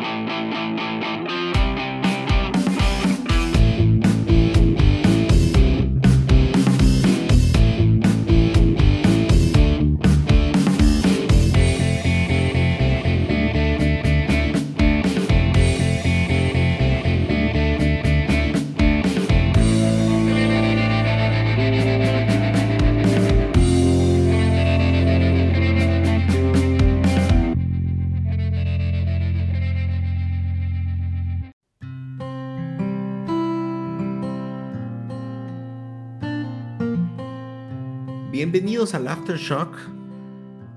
Música Bienvenidos al Aftershock.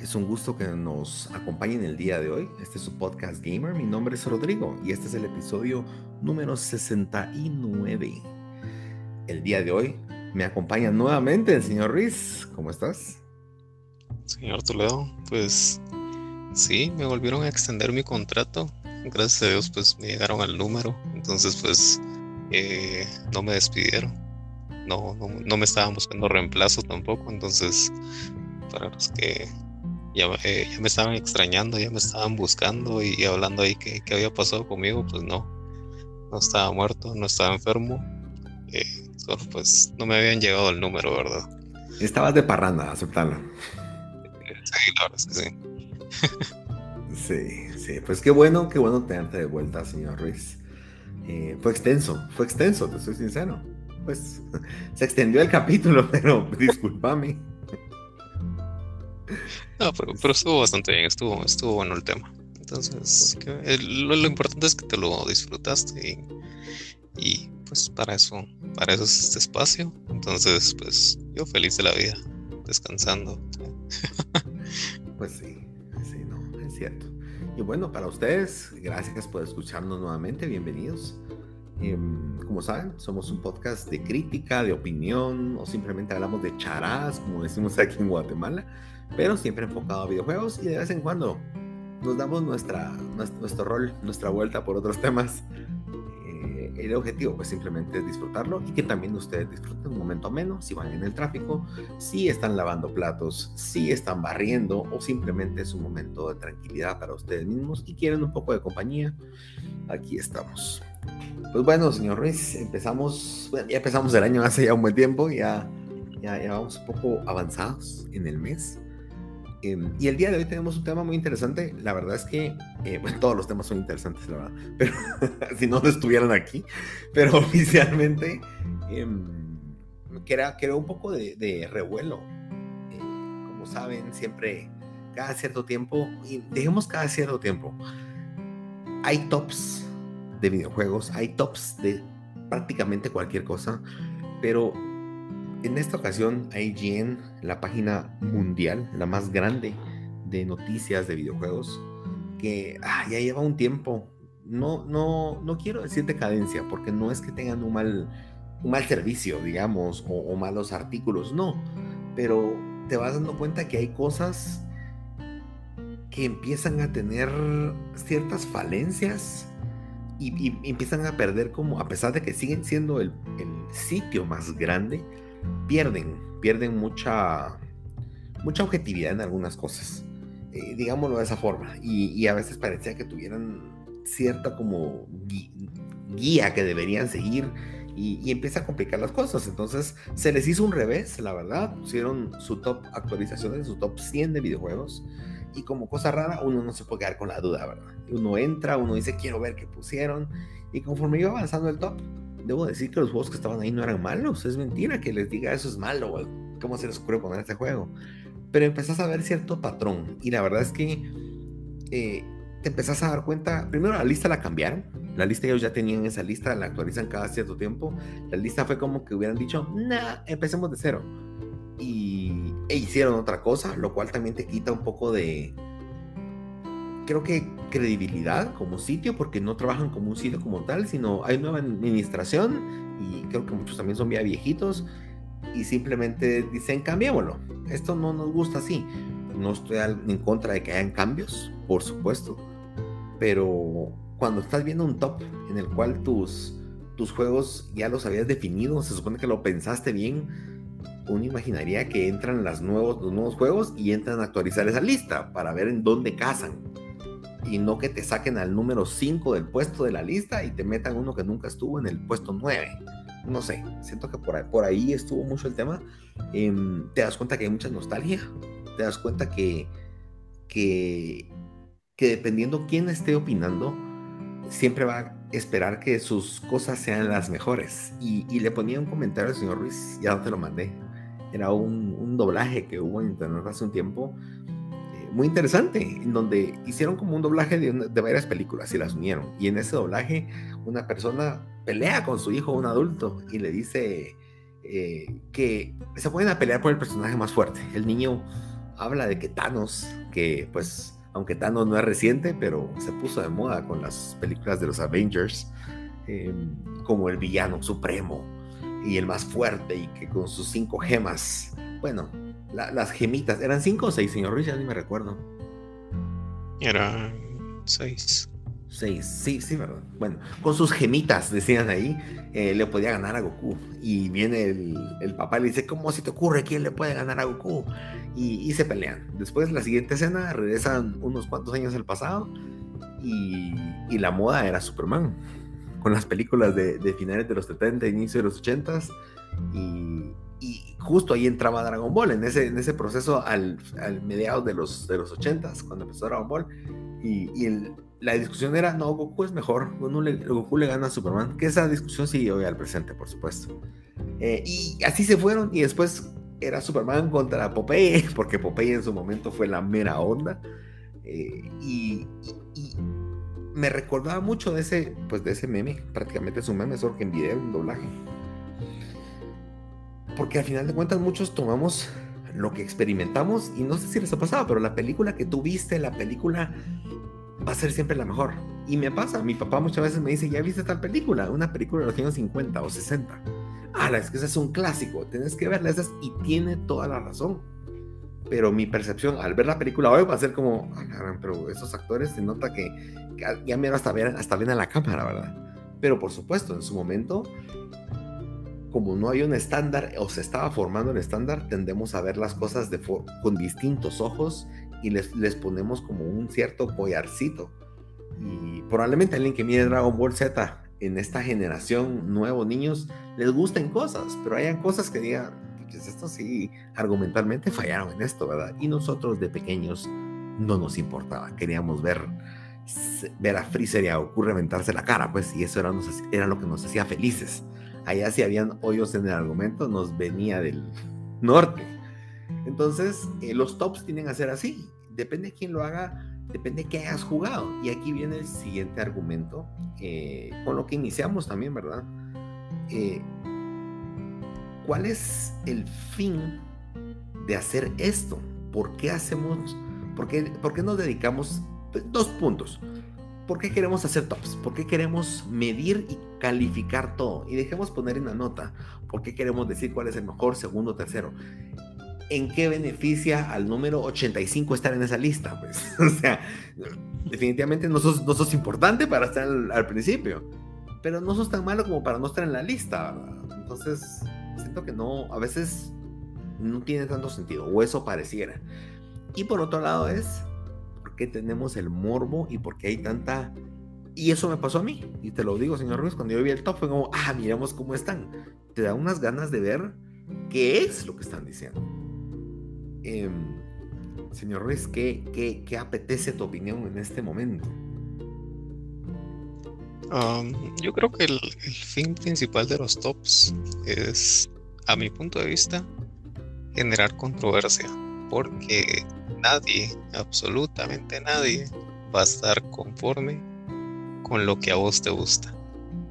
Es un gusto que nos acompañen el día de hoy. Este es su podcast gamer. Mi nombre es Rodrigo y este es el episodio número 69. El día de hoy me acompaña nuevamente el señor Ruiz. ¿Cómo estás? Señor Toledo, pues sí, me volvieron a extender mi contrato. Gracias a Dios, pues me llegaron al número. Entonces, pues eh, no me despidieron no, no, me estaban buscando reemplazo tampoco, entonces para los que ya, eh, ya, me estaban extrañando, ya me estaban buscando y, hablando ahí que, había pasado conmigo, pues no, no estaba muerto, no estaba enfermo, eh, solo pues no me habían llegado el número, ¿verdad? Estabas de parranda, aceptarlo. Sí, la verdad es que sí. sí, sí, pues qué bueno, qué bueno tenerte de vuelta, señor Ruiz. Eh, fue extenso, fue extenso, te soy sincero pues se extendió el capítulo, pero discúlpame. No, pero, estuvo bastante bien, estuvo, estuvo bueno el tema. Entonces, lo, importante es que te lo disfrutaste y, pues para eso, para eso es este espacio. Entonces, pues yo feliz de la vida, descansando. Pues sí, sí, no, es cierto. Y bueno, para ustedes, gracias por escucharnos nuevamente, bienvenidos. Em, como saben, somos un podcast de crítica, de opinión o simplemente hablamos de charás, como decimos aquí en Guatemala, pero siempre enfocado a videojuegos y de vez en cuando nos damos nuestra, nuestro, rol, nuestra vuelta por otros temas. Eh, el objetivo pues simplemente es disfrutarlo y que también ustedes disfruten un momento menos si van en el tráfico, si están lavando platos, si están barriendo o simplemente es un momento de tranquilidad para ustedes mismos y quieren un poco de compañía. Aquí estamos. Pues bueno, señor Ruiz, empezamos, ya empezamos el año hace ya un buen tiempo, ya, ya, vamos un poco avanzados en el mes. Em, y el día de hoy tenemos un tema muy interesante. La verdad es que, eh, bueno, todos los temas son interesantes, la verdad, pero si no estuvieran aquí, pero oficialmente eh, crea, un poco de, revuelo. Eh, como saben, siempre, cada cierto tiempo, y dejemos cada cierto tiempo, hay tops de videojuegos, hay tops de prácticamente cualquier cosa, pero en esta ocasión IGN, la página mundial, la más grande de noticias de videojuegos, que ah, ya lleva un tiempo, no, no, no quiero decir decadencia, porque no es que tengan un mal, un mal servicio, digamos, o, o malos artículos, no, pero te vas dando cuenta que hay cosas que empiezan a tener ciertas falencias y, empiezan a perder como, a pesar de que siguen siendo el, sitio más grande, pierden, pierden mucha, mucha objetividad en algunas cosas. Eh, digámoslo de esa forma. Y, a veces parecía que tuvieran cierta como guía que deberían seguir y, y, empieza a complicar las cosas. Entonces se les hizo un revés, la verdad. Pusieron su top actualizaciones, su top 100 de videojuegos y como cosa rara, uno no se puede quedar con la duda, ¿verdad? Uno entra, uno dice, quiero ver qué pusieron. Y conforme iba avanzando el top, debo decir que los juegos que estaban ahí no eran malos. Es mentira que les diga eso es malo, ¿cómo se les ocurre poner este juego? Pero empezás a ver cierto patrón. Y la verdad es que eh, te empezás a dar cuenta, primero la lista la cambiaron. La lista ellos ya tenían esa lista, la actualizan cada cierto tiempo. La lista fue como que hubieran dicho, nah, empecemos de cero y, e hicieron otra cosa, lo cual también te quita un poco de, creo que credibilidad como sitio, porque no trabajan como un sitio como tal, sino hay nueva administración y creo que muchos también son ya viejitos y simplemente dicen cambiémoslo. Esto no nos gusta así. No estoy en contra de que hayan cambios, por supuesto, pero cuando estás viendo un top en el cual tus, tus juegos ya los habías definido, se supone que lo pensaste bien, uno imaginaría que entran las nuevos, los nuevos juegos y entran a actualizar esa lista para ver en dónde casan. Y no que te saquen al número 5 del puesto de la lista y te metan uno que nunca estuvo en el puesto 9. No sé, siento que por ahí, por ahí estuvo mucho el tema. Em, te das cuenta que hay mucha nostalgia, te das cuenta que, que, que dependiendo quién esté opinando, siempre va a esperar que sus cosas sean las mejores. Y, y le ponía un comentario al señor Ruiz, ya no te lo mandé. Era un, un doblaje que hubo en internet hace un tiempo muy interesante, en donde hicieron como un doblaje de, varias películas y las unieron. Y en ese doblaje, una persona pelea con su hijo, un adulto, y le dice eh, que se pueden a pelear por el personaje más fuerte. El niño habla de que Thanos, que pues, aunque Thanos no es reciente, pero se puso de moda con las películas de los Avengers, eh, como el villano supremo y el más fuerte, y que con sus cinco gemas, bueno, las gemitas. ¿Eran cinco o seis, señor Ruiz? Ya ni me recuerdo. Eran seis. Seis, sí, sí, verdad. Bueno, con sus gemitas, decían ahí, eh, le podía ganar a Goku. Y viene el, papá y le dice, ¿cómo si te ocurre? ¿Quién le puede ganar a Goku? Y, se pelean. Después, la siguiente escena, regresan unos cuantos años al pasado y, la moda era Superman. Con las películas de, de finales de los 70, inicio de los 80 y, y justo ahí entraba Dragon Ball, en ese, en ese proceso al, al mediados de los, de los 80s, cuando empezó Dragon Ball. Y, y la discusión era, no, Goku es mejor, Goku le, Goku le gana a Superman, que esa discusión sigue hoy al presente, por supuesto. Eh, y así se fueron, y después era Superman contra Popeye, porque Popeye en su momento fue la mera onda. Eh, y, me recordaba mucho de ese, pues de ese meme, prácticamente es un meme, solo que en video, en doblaje porque al final de cuentas muchos tomamos lo que experimentamos y no sé si les ha pasado, pero la película que tú viste, la película va a ser siempre la mejor. Y me pasa, mi papá muchas veces me dice, ¿ya viste tal película? Una película de los años 50 o 60. Ah, es que ese es un clásico, tienes que verla esas y tiene toda la razón. Pero mi percepción al ver la película hoy va a ser como, ah, pero esos actores se nota que, ya me hasta, ver, hasta ven a la cámara, ¿verdad? Pero por supuesto, en su momento como no hay un estándar o se estaba formando el estándar, tendemos a ver las cosas de con distintos ojos y les, les ponemos como un cierto collarcito. Y probablemente alguien que mire Dragon Ball Z en esta generación, nuevos niños, les gusten cosas, pero hayan cosas que digan, pues sí, argumentalmente fallaron en esto, ¿verdad? Y nosotros de pequeños no nos importaba, queríamos ver ver a Freezer y a Goku reventarse la cara, pues, y eso era, era lo que nos hacía felices allá si habían hoyos en el argumento, nos venía del norte. Entonces, eh, los tops tienen que ser así. Depende de quién lo haga, depende de qué hayas jugado. Y aquí viene el siguiente argumento, eh, con lo que iniciamos también, ¿verdad? Eh, ¿Cuál es el fin de hacer esto? ¿Por qué hacemos, por qué, por qué nos dedicamos? Dos puntos. ¿Por qué queremos hacer tops? ¿Por qué queremos medir y calificar todo? Y dejemos poner en la nota. ¿Por qué queremos decir cuál es el mejor, segundo, tercero? ¿En qué beneficia al número 85 estar en esa lista? Pues, o sea, definitivamente no sos, no sos importante para estar al, principio, pero no sos tan malo como para no estar en la lista. Entonces, siento que no, a veces no tiene tanto sentido, o eso pareciera. Y por otro lado es, tenemos el morbo y por qué hay tanta... Y eso me pasó a mí, y te lo digo, señor Ruiz, cuando yo vi el top fue como, ah, miramos cómo están. Te da unas ganas de ver qué es lo que están diciendo. Em, señor Ruiz, ¿qué, ¿qué, qué, apetece tu opinión en este momento? Yo creo que el, el, fin principal de los tops es, a mi punto de vista, generar controversia, porque nadie, absolutamente nadie, va a estar conforme con lo que a vos te gusta.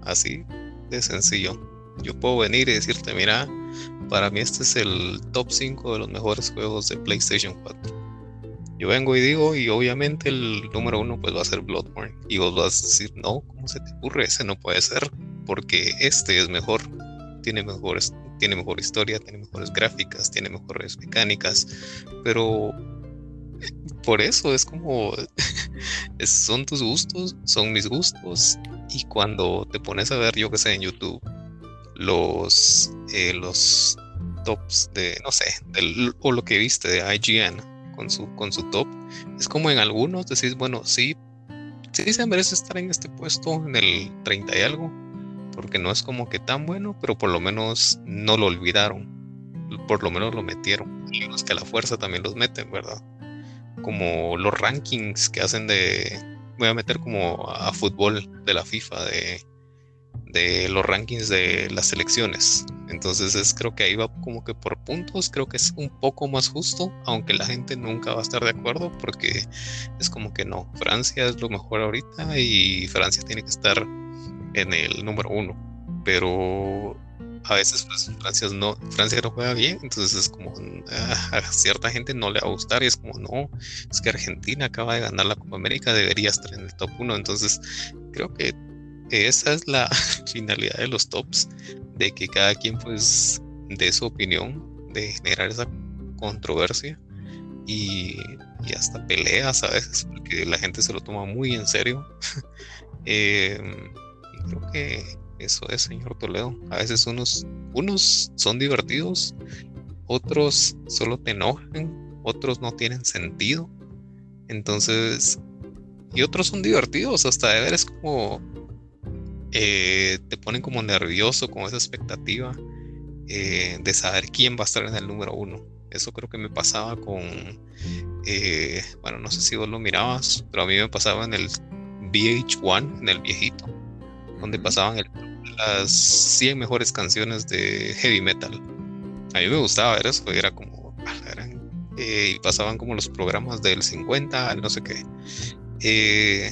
Así de sencillo. Yo puedo venir y decirte, mira, para mí este es el top 5 de los mejores juegos de PlayStation 4. Yo vengo y digo, y obviamente el número uno pues va a ser Bloodborne. Y vos vas a decir, no, ¿cómo se te ocurre? Ese no puede ser, porque este es mejor, tiene mejores, tiene mejor historia, tiene mejores gráficas, tiene mejores mecánicas, pero por eso es como son tus gustos, son mis gustos y cuando te pones a ver, yo que sé, en YouTube los eh, los tops de no sé, o lo que viste de IGN con su con su top, es como en algunos decís, bueno, sí, sí se merece estar en este puesto, en el 30 y algo, porque no es como que tan bueno, pero por lo menos no lo olvidaron, por lo menos lo metieron. Los que a la fuerza también los meten, ¿verdad? Como los rankings que hacen de, voy a meter como a fútbol de la FIFA, de de los rankings de las selecciones. Entonces es, creo que ahí va como que por puntos, creo que es un poco más justo, aunque la gente nunca va a estar de acuerdo porque es como que no, Francia es lo mejor ahorita y Francia tiene que estar en el número uno. Pero a veces pues, Francia, no, Francia no juega bien, entonces es como ah, a cierta gente no le va a gustar y es como no, es que Argentina acaba de ganar la Copa América, debería estar en el top 1, entonces creo que esa es la finalidad de los tops, de que cada quien pues dé su opinión, de generar esa controversia y, hasta peleas a veces, porque la gente se lo toma muy en serio. Em, creo que eso es, señor Toledo. A veces unos, unos son divertidos, otros solo te enojan, otros no tienen sentido. Entonces, y otros son divertidos, hasta de ver es como eh, te ponen como nervioso con esa expectativa eh, de saber quién va a estar en el número uno. Eso creo que me pasaba con, eh, bueno, no sé si vos lo mirabas, pero a mí me pasaba en el VH1, en el viejito, donde pasaban las 100 mejores canciones de heavy metal. A mí me gustaba ver eso, era como, ah, y pasaban como los programas del 50, no sé qué.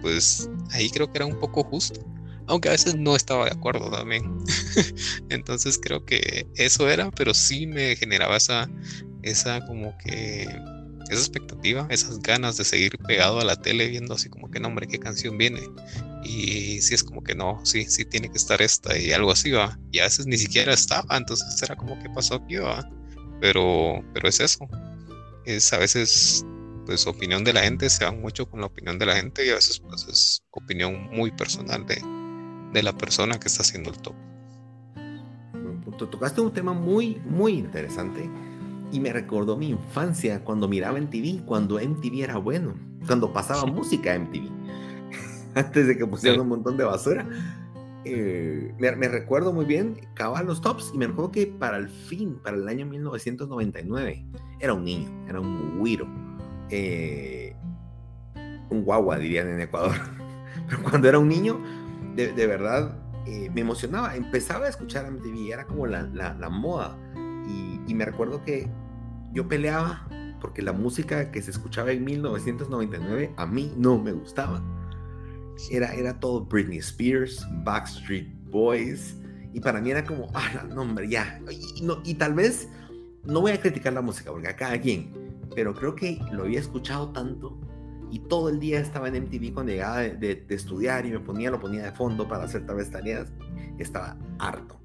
pues ahí creo que era un poco justo aunque a veces no estaba de acuerdo también. Entonces creo que eso era, pero sí me generaba esa, esa como que, esa expectativa, esas ganas de seguir pegado a la tele viendo así como que, no, hombre, qué canción viene. Y sí es como que no, sí, sí tiene que estar esta y algo así va. Y a veces ni siquiera estaba, entonces era como que pasó aquí va. Pero, pero es eso. Es a veces pues opinión de la gente se va mucho con la opinión de la gente y a veces pues es opinión muy personal de, de la persona que está haciendo el top. Tocaste un tema muy, muy interesante y me recordó mi infancia cuando miraba en TV, cuando MTV era bueno, cuando pasaba música en MTV, antes de que pusieran un montón de basura. Eh, me, recuerdo muy bien, cabal los tops y me recuerdo que para el fin, para el año 1999, era un niño, era un güiro, eh, un guagua dirían en Ecuador. Pero cuando era un niño, de, verdad eh, me emocionaba. Empezaba a escuchar MTV, era como la, la, moda. Y, me recuerdo que yo peleaba porque la música que se escuchaba en 1999 a mí no me gustaba. Era, era todo Britney Spears, Backstreet Boys. Y para mí era como, ah, no, hombre, ya. Y, no, y tal vez no voy a criticar la música, porque a cada quien. Pero creo que lo había escuchado tanto y todo el día estaba en MTV cuando llegaba de, estudiar y me ponía, lo ponía de fondo para hacer tal vez tareas, estaba harto.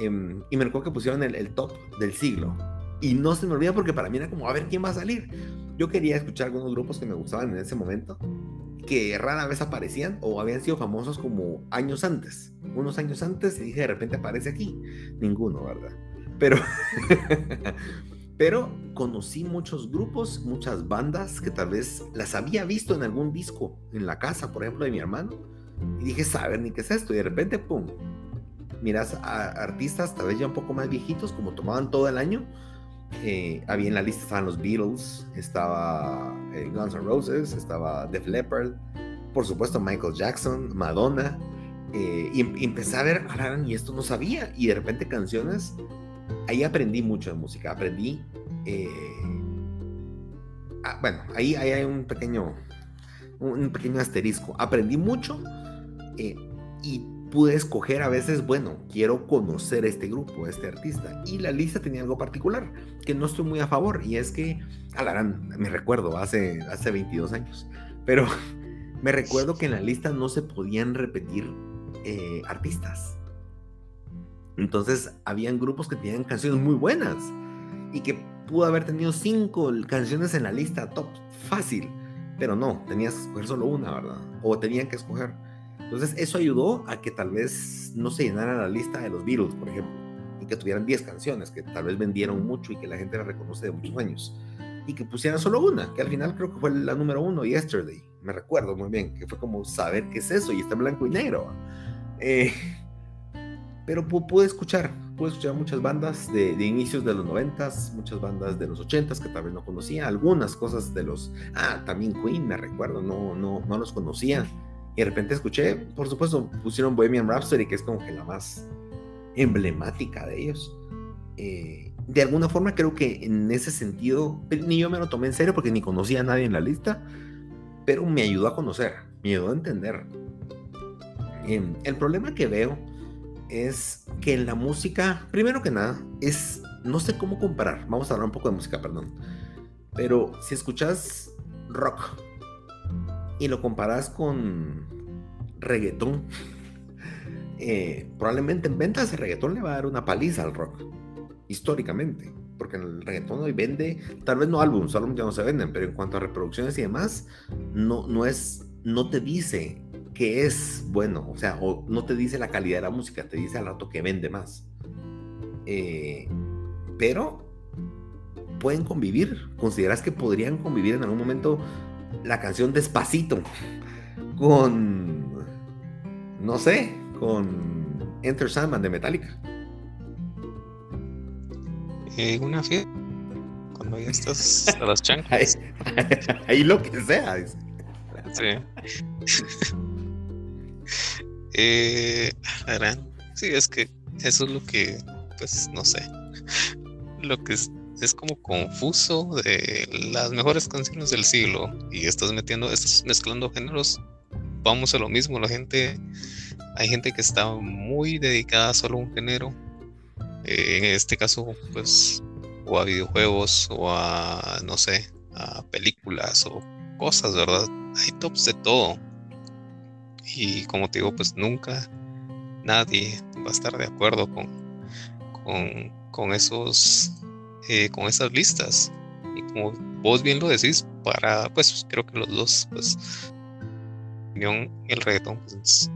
Em, y me recuerdo que pusieron el, top del siglo. Y no se me olvida porque para mí era como, a ver quién va a salir. Yo quería escuchar algunos grupos que me gustaban en ese momento, que rara vez aparecían o habían sido famosos como años antes. Unos años antes y dije, de repente aparece aquí. Ninguno, ¿verdad? Pero Pero conocí muchos grupos, muchas bandas que tal vez las había visto en algún disco en la casa, por ejemplo, de mi hermano. Y dije, saber ni qué es esto. Y de repente, pum, miras a artistas tal vez ya un poco más viejitos, como tomaban todo el año. Eh, había en la lista estaban los Beatles, estaba eh, Guns N' Roses, estaba Def Leppard, por supuesto Michael Jackson, Madonna. Eh, y, y, empecé a ver, y esto no sabía. Y de repente canciones ahí aprendí mucho de música, aprendí... Eh, ah, bueno, ahí, hay un pequeño, un pequeño asterisco. Aprendí mucho eh, y pude escoger a veces, bueno, quiero conocer este grupo, este artista. Y la lista tenía algo particular, que no estoy muy a favor, y es que, alarán, me recuerdo, hace, hace 22 años, pero me recuerdo que en la lista no se podían repetir eh, artistas. Entonces, habían grupos que tenían canciones muy buenas y que pudo haber tenido cinco canciones en la lista top fácil, pero no, tenías que escoger solo una, ¿verdad? O tenían que escoger. Entonces, eso ayudó a que tal vez no se llenara la lista de los Beatles, por ejemplo, y que tuvieran 10 canciones que tal vez vendieron mucho y que la gente la reconoce de muchos años. y que pusieran solo una, que al final creo que fue la número uno, Yesterday. Me recuerdo muy bien, que fue como saber qué es eso y está en blanco y negro. Eh, pero pude escuchar, pude escuchar muchas bandas de, inicios de los noventas, muchas bandas de los ochentas que tal vez no conocía, algunas cosas de los, ah, también Queen, me recuerdo, no, no, no los conocía. Y de repente escuché, por supuesto, pusieron Bohemian Rhapsody, que es como que la más emblemática de ellos. Eh, de alguna forma creo que en ese sentido, ni yo me lo tomé en serio porque ni conocía a nadie en la lista, pero me ayudó a conocer, me ayudó a entender. Em, el problema que veo es que en la música, primero que nada, es, no sé cómo comparar, vamos a hablar un poco de música, perdón, pero si escuchas rock y lo comparas con reggaetón, eh, probablemente en ventas el reggaetón le va a dar una paliza al rock, históricamente, porque el reggaetón hoy vende, tal vez no álbumes, álbumes ya no se venden, pero en cuanto a reproducciones y demás, no, no es, no te dice que es bueno, o sea, o no te dice la calidad de la música, te dice al rato que vende más. Eh, pero pueden convivir. ¿Consideras que podrían convivir en algún momento la canción Despacito con, no sé, con Enter Sandman de Metallica? Eh, una fiesta. Cuando ya estás a las chanclas. ahí, lo que sea. Sí. Eh, sí, es que eso es lo que, pues, no sé, lo que es, es como confuso de las mejores canciones del siglo y estás metiendo, estás mezclando géneros, vamos a lo mismo, la gente, hay gente que está muy dedicada solo a un género, eh, en este caso, pues, o a videojuegos o a, no sé, a películas o cosas, ¿verdad? Hay tops de todo y como te digo, pues nunca nadie va a estar de acuerdo con, con, esos, eh, con esas listas. Y como vos bien lo decís, para, pues creo que los dos, pues, el reggaetón, pues,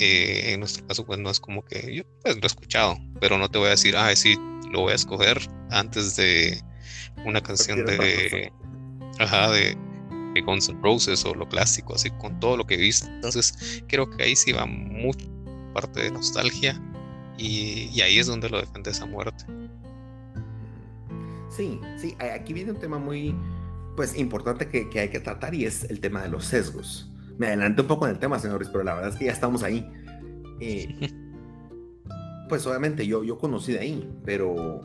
eh, en nuestro caso, pues no es como que yo pues lo he escuchado, pero no te voy a decir, ah, sí, lo voy a escoger antes de una canción de, ajá, de, Guns N' Roses o lo clásico, así con todo lo que viste. Entonces, creo que ahí sí va mucho parte de nostalgia y, ahí es donde lo defiendes a muerte. Sí, sí, aquí viene un tema muy pues importante que, hay que tratar y es el tema de los sesgos. Me adelanté un poco en el tema, señores, pero la verdad es que ya estamos ahí. Eh, pues obviamente yo, yo conocí de ahí, pero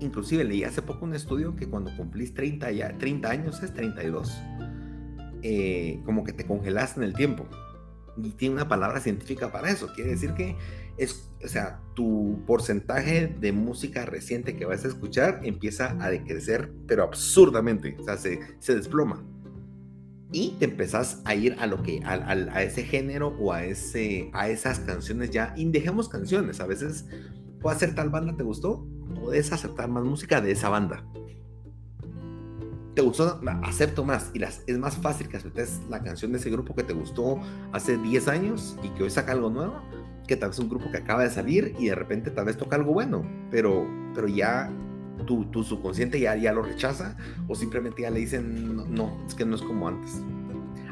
inclusive leí hace poco un estudio que cuando cumplís 30, ya, 30 años es 32. Eh, como que te congelas en el tiempo. Y tiene una palabra científica para eso. Quiere decir que es, o sea, tu porcentaje de música reciente que vas a escuchar empieza a decrecer, pero absurdamente. O sea, se, se desploma. Y te empezás a ir a lo que, a, a, ese género o a, ese, a esas canciones ya. Y dejemos canciones. A veces puede ser tal banda, ¿te gustó? Puedes aceptar más música de esa banda. ¿Te gustó? Acepto más. Y las, es más fácil que aceptes la canción de ese grupo que te gustó hace 10 años y que hoy saca algo nuevo, que tal vez un grupo que acaba de salir y de repente tal vez toca algo bueno, pero, pero ya tu, tu subconsciente ya, ya lo rechaza o simplemente ya le dicen, no, no, es que no es como antes.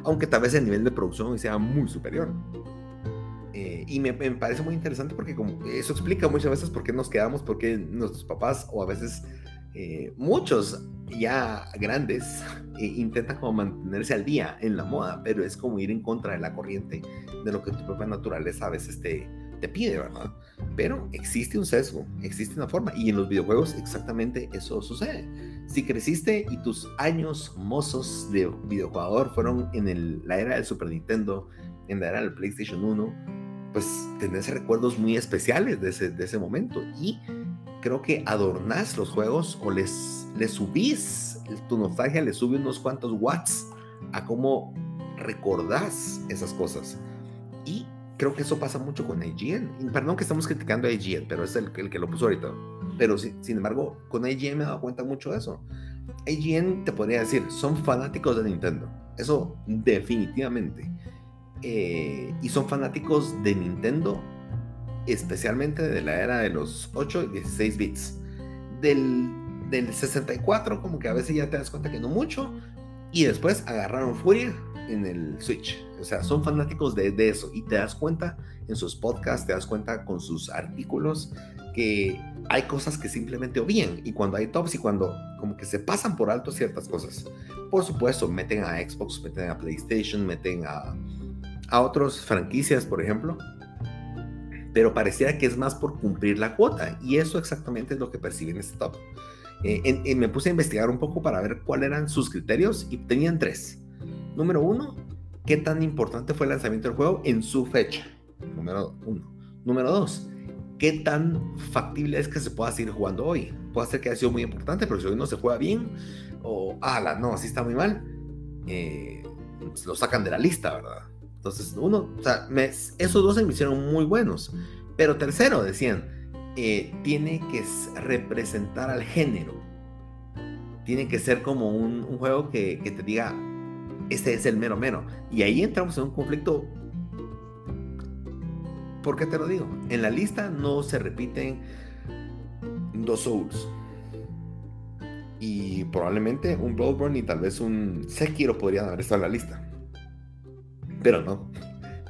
Aunque tal vez el nivel de producción sea muy superior. Eh, y me, parece muy interesante porque como eso explica muchas veces por qué nos quedamos, por qué nuestros papás o a veces eh, muchos ya grandes eh, intentan como mantenerse al día en la moda, pero es como ir en contra de la corriente de lo que tu propia naturaleza a veces te, te pide, ¿verdad? Pero existe un sesgo, existe una forma y en los videojuegos exactamente eso sucede. Si creciste y tus años mozos de videojugador fueron en la era del Super Nintendo, en la era del PlayStation 1, pues tenés recuerdos muy especiales de ese, de ese momento y creo que adornás los juegos o les, les subís, tu nostalgia le sube unos cuantos watts a cómo recordás esas cosas. Y creo que eso pasa mucho con IGN. Perdón que estamos criticando a IGN, pero es el, el que lo puso ahorita. Pero sin, sin embargo, con IGN me he dado cuenta mucho de eso. IGN te podría decir, son fanáticos de Nintendo. Eso definitivamente. Eh, y son fanáticos de Nintendo, especialmente de la era de los 8 y 16 bits. Del del 64 como que a veces ya te das cuenta que no mucho y después agarraron furia en el Switch. O sea, son fanáticos de, de eso y te das cuenta en sus podcasts, te das cuenta con sus artículos que hay cosas que simplemente obvían y cuando hay tops y cuando como que se pasan por alto ciertas cosas. Por supuesto, meten a Xbox, meten a PlayStation, meten a, a otras franquicias, por ejemplo, pero pareciera que es más por cumplir la cuota y eso exactamente es lo que perciben este top. Eh, me puse a investigar un poco para ver cuáles eran sus criterios y tenían tres. Número uno, qué tan importante fue el lanzamiento del juego en su fecha. Número uno. Número dos, qué tan factible es que se pueda seguir jugando hoy. Puede ser que haya sido muy importante, pero si hoy no se juega bien, o, ala, no, así está muy mal, eh, lo sacan de la lista, ¿verdad? Entonces, uno, o sea, esos dos se me hicieron muy buenos. Pero tercero, decían, eh, tiene que representar al género. Tiene que ser como un, juego que, que, te diga, este es el mero mero. Y ahí entramos en un conflicto. ¿Por qué te lo digo? En la lista no se repiten dos Souls. Y probablemente un Bloodborne y tal vez un Sekiro podrían haber estado en la lista. Pero no.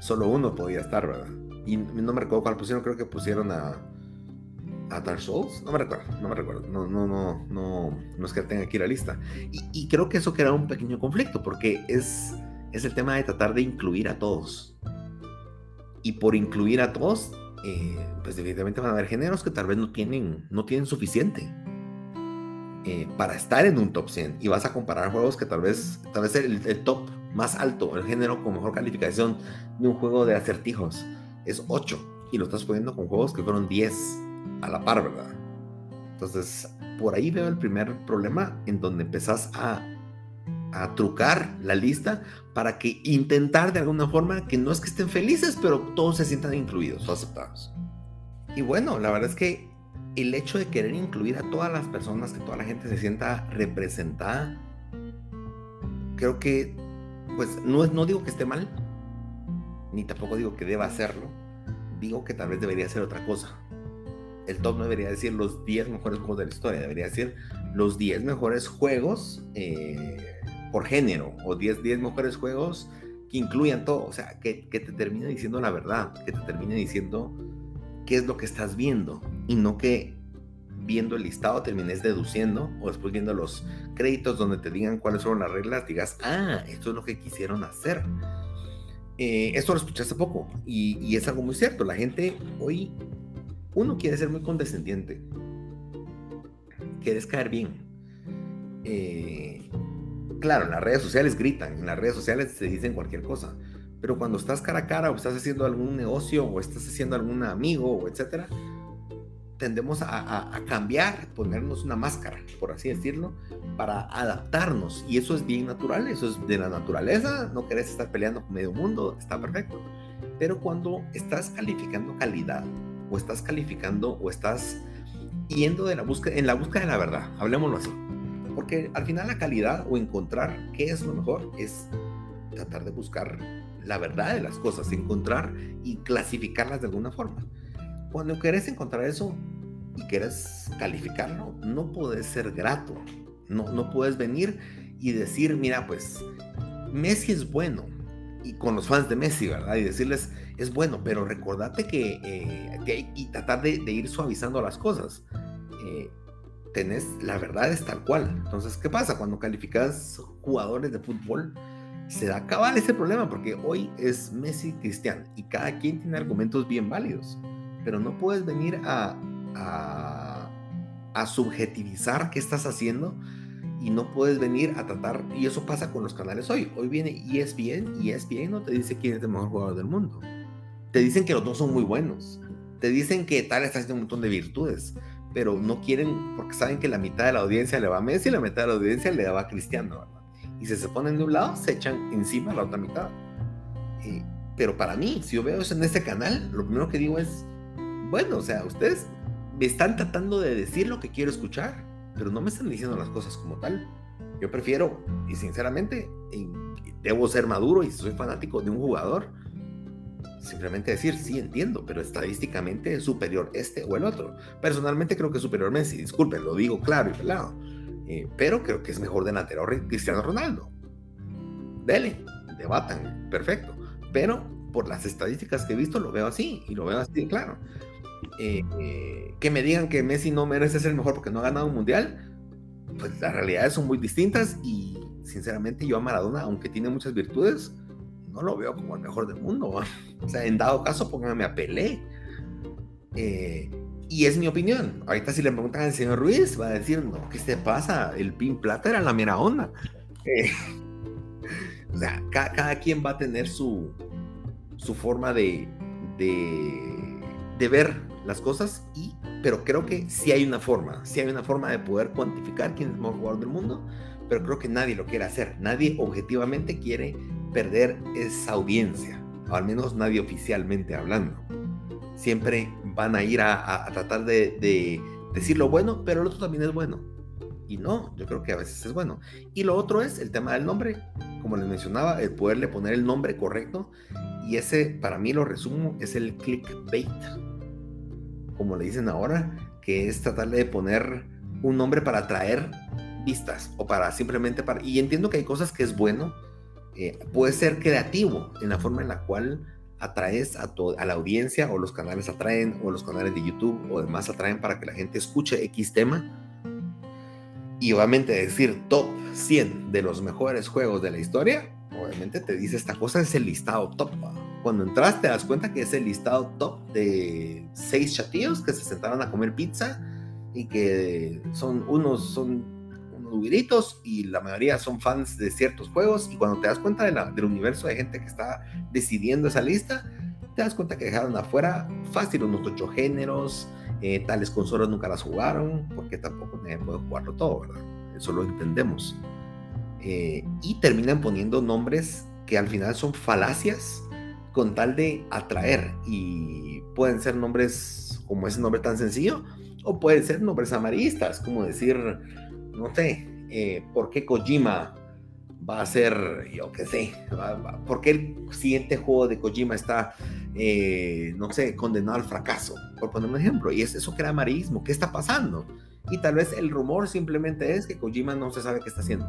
Solo uno podía estar, ¿verdad? Y no me recuerdo cuál pusieron, creo que pusieron a a Dark Souls, no me recuerdo, no me recuerdo, no, no, no, no, no es que tenga aquí la lista. Y, creo que eso crea un pequeño conflicto, porque es, es el tema de tratar de incluir a todos. Y por incluir a todos, eh, pues evidentemente van a haber géneros que tal vez no tienen, no tienen suficiente eh, para estar en un top 100. Y vas a comparar juegos que tal vez, tal vez el top más alto, el género con mejor calificación de un juego de acertijos es 8. Y lo estás poniendo con juegos que fueron 10 a la par, ¿verdad? Entonces, por ahí veo el primer problema en donde empezás a, a trucar la lista para que intentar de alguna forma que no es que estén felices, pero todos se sientan incluidos o aceptados. Y bueno, la verdad es que el hecho de querer incluir a todas las personas, que toda la gente se sienta representada, creo que, pues no, no digo que esté mal, ni tampoco digo que deba hacerlo, digo que tal vez debería ser otra cosa. El top no debería decir los 10 mejores juegos de la historia, debería decir los 10 mejores juegos eh, por género o 10, 10 mejores juegos que incluyan todo, o sea, que, que, te termine diciendo la verdad, que te termine diciendo qué es lo que estás viendo y no que viendo el listado termines deduciendo o después viendo los créditos donde te digan cuáles son las reglas, digas, ah, esto es lo que quisieron hacer. Eh, esto lo escuché hace poco y, y es algo muy cierto. La gente hoy uno quiere ser muy condescendiente. Quieres caer bien. Eh, claro, en las redes sociales gritan, en las redes sociales se dicen cualquier cosa. Pero cuando estás cara a cara o estás haciendo algún negocio o estás haciendo algún amigo o etcétera, tendemos a, cambiar, ponernos una máscara, por así decirlo, para adaptarnos. Y eso es bien natural, eso es de la naturaleza. No querés estar peleando con medio mundo, está perfecto. Pero cuando estás calificando calidad, o estás calificando o estás yendo de la búsqueda, en la búsqueda de la verdad, hablemoslo así. Porque al final la calidad o encontrar qué es lo mejor es tratar de buscar la verdad de las cosas, encontrar y clasificarlas de alguna forma. Cuando quieres encontrar eso y quieres calificarlo, no puedes ser grato, no, no puedes venir y decir, mira, pues Messi es bueno, y con los fans de Messi, ¿verdad? Y decirles, es bueno, pero recordate que, eh, y tratar de, ir suavizando las cosas. Eh, tenés, la verdad es tal cual. Entonces, ¿qué pasa? Cuando calificas jugadores de fútbol, se da cabal ese problema, porque hoy es Messi Cristiano y cada quien tiene argumentos bien válidos, pero no puedes venir a, a, a subjetivizar qué estás haciendo y no puedes venir a tratar, y eso pasa con los canales hoy. Hoy viene ESPN y ESPN no te dice quién es el mejor jugador del mundo. Te dicen que los dos son muy buenos. Te dicen que tal está haciendo un montón de virtudes, pero no quieren, porque saben que la mitad de la audiencia le va a Messi y la mitad de la audiencia le va a Cristiano, ¿verdad? Y si se ponen de un lado, se echan encima la otra mitad. Eh, pero para mí, si yo veo eso en este canal, lo primero que digo es, bueno, o sea, ustedes me están tratando de decir lo que quiero escuchar pero no me están diciendo las cosas como tal. Yo prefiero, y sinceramente, debo ser maduro y soy fanático de un jugador. simplemente decir, sí, entiendo, pero estadísticamente es superior este o el otro. Personalmente creo que es superior Messi, disculpen, lo digo claro y pelado. Eh, pero creo que es mejor delantero Cristiano Ronaldo. Dele, debatan, perfecto. Pero por las estadísticas que he visto lo veo así y lo veo así, claro. Eh, eh, que me digan que Messi no merece ser el mejor porque no ha ganado un mundial, pues las realidades son muy distintas y sinceramente yo a Maradona, aunque tiene muchas virtudes, no lo veo como el mejor del mundo. O sea, en dado caso, pónganme a Pelé. Eh, y es mi opinión. Ahorita si le preguntan al señor Ruiz, va a decir, no, ¿qué se pasa? El pin plata era la mera onda. Eh, o sea, cada, quien va a tener su, su forma de, de, ver las cosas, y, pero creo que sí hay una forma, sí hay una forma de poder cuantificar quién es el mejor jugador del mundo, pero creo que nadie lo quiere hacer. Nadie objetivamente quiere perder esa audiencia, o al menos nadie oficialmente hablando. Siempre van a ir a, tratar de, decir lo bueno, pero el otro también es bueno. Y no, yo creo que a veces es bueno. Y lo otro es el tema del nombre. Como les mencionaba, el poderle poner el nombre correcto. Y ese, para mí lo resumo, es el clickbait. Como le dicen ahora, que es tratarle de poner un nombre para atraer vistas o para simplemente. Y entiendo que hay cosas que es bueno, eh, puede ser creativo en la forma en la cual atraes a, a la audiencia o los canales atraen o los canales de YouTube o demás atraen para que la gente escuche X tema. Y obviamente decir top 100 de los mejores juegos de la historia, obviamente te dice esta cosa es el listado top. Cuando entras te das cuenta que es el listado top de seis chatillos que se sentaron a comer pizza y que son unos son unos y la mayoría son fans de ciertos juegos y cuando te das cuenta de la, del universo de gente que está decidiendo esa lista, te das cuenta que dejaron afuera fácil unos ocho géneros, eh, tales consolas nunca las jugaron, porque tampoco nadie puede jugarlo todo, ¿verdad? Eso lo entendemos. Eh, y terminan poniendo nombres que al final son falacias con tal de atraer y pueden ser nombres como ese nombre tan sencillo o pueden ser nombres amarillistas, como decir no sé, eh, por qué Kojima va a ser, yo qué sé, por qué el siguiente juego de Kojima está, eh, no sé, condenado al fracaso, por poner un ejemplo. Y es eso crea amarillismo, ¿qué está pasando? Y tal vez el rumor simplemente es que Kojima no se sabe qué está haciendo.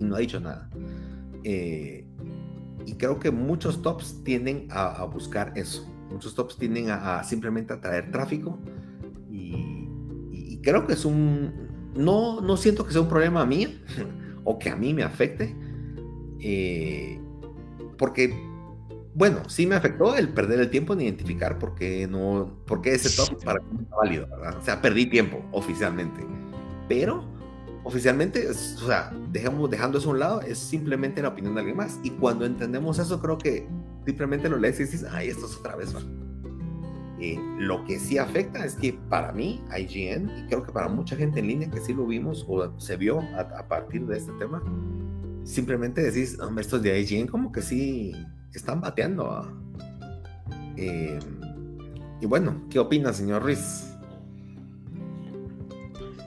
No ha dicho nada. Eh, y creo que muchos tops tienden a, buscar eso. Muchos tops tienden a, a simplemente atraer tráfico y creo que es un... No, no siento que sea un problema mío o que a mí me afecte. Eh, porque, bueno, sí me afectó el perder el tiempo en identificar por qué, no, por qué ese top para mí no válido. O sea, perdí tiempo oficialmente. Pero oficialmente, o sea, dejamos, dejando eso a un lado, es simplemente la opinión de alguien más. Y cuando entendemos eso, creo que simplemente lo lees y dices, ay, esto es otra vez. Lo que sí afecta es que para mí, IGN, y creo que para mucha gente en línea que sí lo vimos o se vio a, partir de este tema, simplemente decís, hombre, estos de IGN como que sí están bateando. Eh, y bueno, ¿qué opina, señor Ruiz?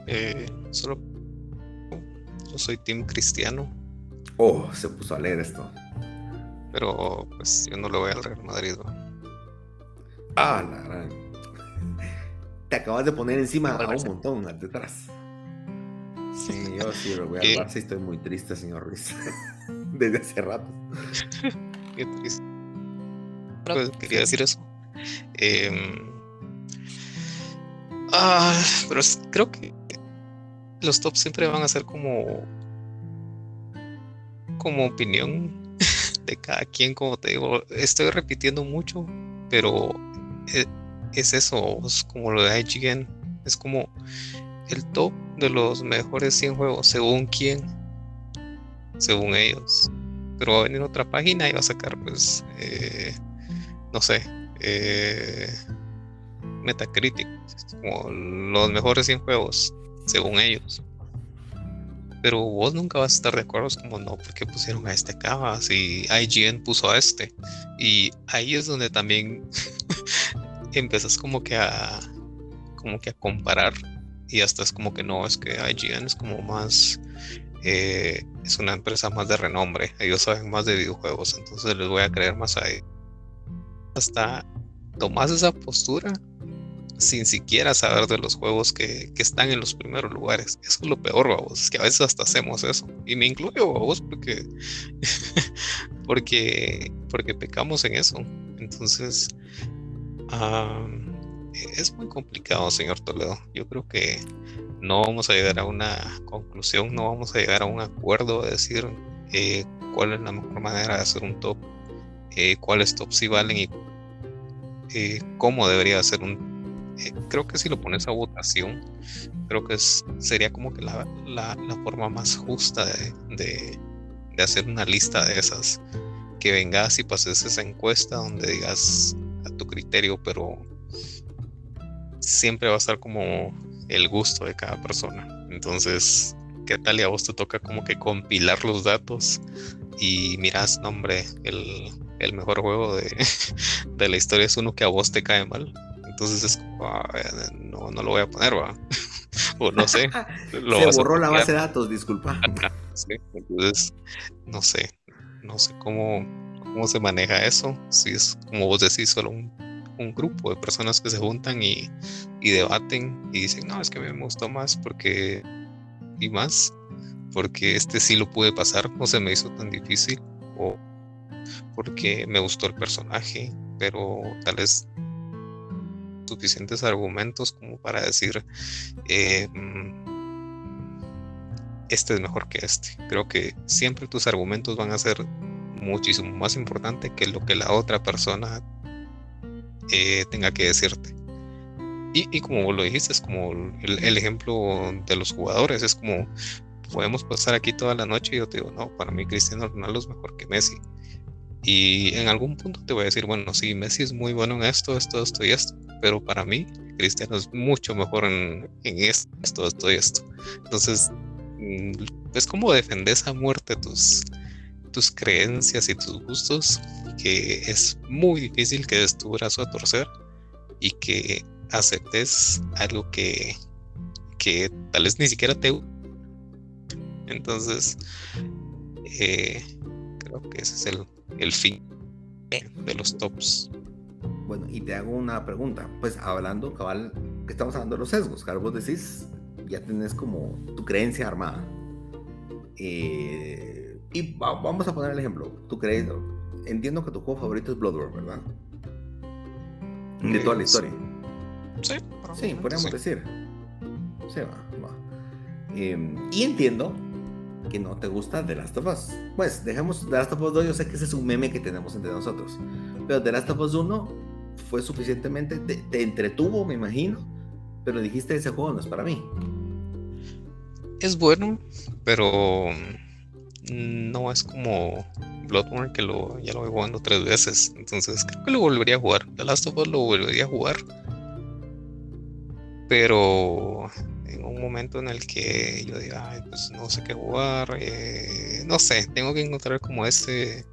Eh, solo yo soy team cristiano. Oh, se puso a leer esto. Pero pues yo no lo voy al Real Madrid. Ah, la gran. Te acabas de poner encima a un montón al detrás. Sí, yo sí lo voy a hablar. Sí, estoy muy triste, señor Ruiz. Desde hace rato. Qué triste. Pues, quería decir eso. Em, ah, pero creo que los tops siempre van a ser como como opinión de cada quien, como te digo, estoy repitiendo mucho, pero e, es, eso, es como lo de IGN, es como el top de los mejores 100 juegos, según quién, según ellos. Pero va a venir otra página y va a sacar, pues, eh, no sé, eh, Metacritic, como los mejores 100 juegos, según ellos. Pero vos nunca vas a estar de acuerdo, es como no, porque pusieron a este acá, si IGN puso a este. Y ahí es donde también empiezas como que a como que a comparar y hasta es como que no, es que IGN es como más eh, es una empresa más de renombre, ellos saben más de videojuegos, entonces les voy a creer más a ellos. Hasta tomas esa postura sin siquiera saber de los juegos que, están en los primeros lugares. Eso es lo peor, vamos, es que a veces hasta hacemos eso. Y me incluyo, vos, porque, porque, porque pecamos en eso. Entonces, es muy complicado, señor Toledo. Yo creo que no vamos a llegar a una conclusión, no vamos a llegar a un acuerdo de decir eh, cuál es la mejor manera de hacer un top, eh, cuáles tops sí valen y eh, cómo debería ser un creo que si lo pones a votación, creo que sería como que la, forma más justa de, hacer una lista de esas. Que vengas y pases esa encuesta donde digas a tu criterio, pero siempre va a estar como el gusto de cada persona. Entonces, ¿qué tal y a vos te toca como que compilar los datos y miras, nombre, el, el mejor juego de, de la historia es uno que a vos te cae mal? Entonces es como, ah, no, no lo voy a poner, va. o no sé. Se borró la base de datos, disculpa. entonces, no sé. No sé cómo, cómo se maneja eso. Si es, como vos decís, solo un, un grupo de personas que se juntan y, y, debaten y dicen, no, es que me gustó más porque. y más. Porque este sí lo pude pasar, no se me hizo tan difícil. O porque me gustó el personaje, pero tal vez suficientes argumentos como para decir eh, mm, este es mejor que este. Creo que siempre tus argumentos van a ser muchísimo más importante que lo que la otra persona eh, tenga que decirte. Y, como vos lo dijiste, es como el, ejemplo de los jugadores, es como podemos pasar aquí toda la noche y yo te digo, no, para mí Cristiano Ronaldo es mejor que Messi. Y en algún punto te voy a decir, bueno, sí, Messi es muy bueno en esto, esto, esto y esto, pero para mí Cristiano es mucho mejor en, esto, esto, y esto. Entonces, mm, es como defendes a muerte tus, tus creencias y tus gustos, que es muy difícil que des tu brazo a torcer y que aceptes algo que, que tal vez ni siquiera te... Entonces, eh, creo que ese es el, el fin de los tops. Bueno, y te hago una pregunta. Pues hablando, cabal, que estamos hablando de los sesgos. Claro, vos decís, ya tenés como tu creencia armada. Eh, y vamos a poner el ejemplo. Tu creencia. Entiendo que tu juego favorito es Bloodborne, ¿verdad? De toda la historia. Sí, sí podríamos decir. Sí, va, va. Em, y entiendo que no te gusta The Last of Us. Pues dejemos The Last of Us 2, yo sé que ese es un meme que tenemos entre nosotros. Pero The Last of Us 1 fue suficientemente, te, entretuvo, me imagino, pero dijiste ese juego no es para mí. Es bueno, pero no es como Bloodborne que lo, ya lo he jugando tres veces. Entonces creo que lo volvería a jugar. The Last of Us lo volvería a jugar. Pero en un momento en el que yo diga, pues no sé qué jugar, eh, no sé, tengo que encontrar como ese,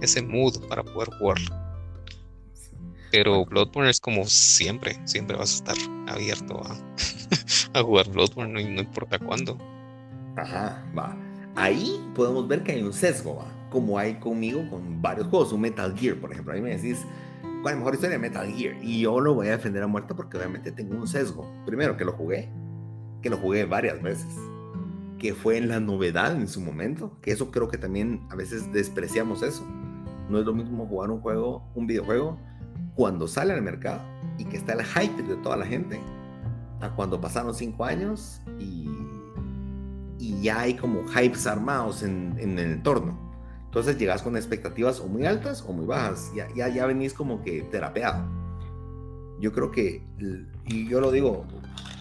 ese mood para poder jugarlo. Pero Bloodborne es como siempre, siempre vas a estar abierto a, jugar Bloodborne, no, importa cuándo. Ajá, va. Ahí podemos ver que hay un sesgo, va. Como hay conmigo con varios juegos, un Metal Gear, por ejemplo. Ahí me decís, ¿cuál es la mejor historia de Metal Gear? Y yo lo voy a defender a muerto porque obviamente tengo un sesgo. Primero, que lo jugué, que lo jugué varias veces, que fue en la novedad en su momento, que eso creo que también a veces despreciamos eso. No es lo mismo jugar un juego, un videojuego, cuando sale al mercado y que está el hype de toda la gente, a cuando pasaron cinco años y, y ya hay como hypes armados en, en, el entorno. Entonces llegas con expectativas o muy altas o muy bajas. Ya, ya, ya venís como que terapeado. Yo creo que, y yo lo digo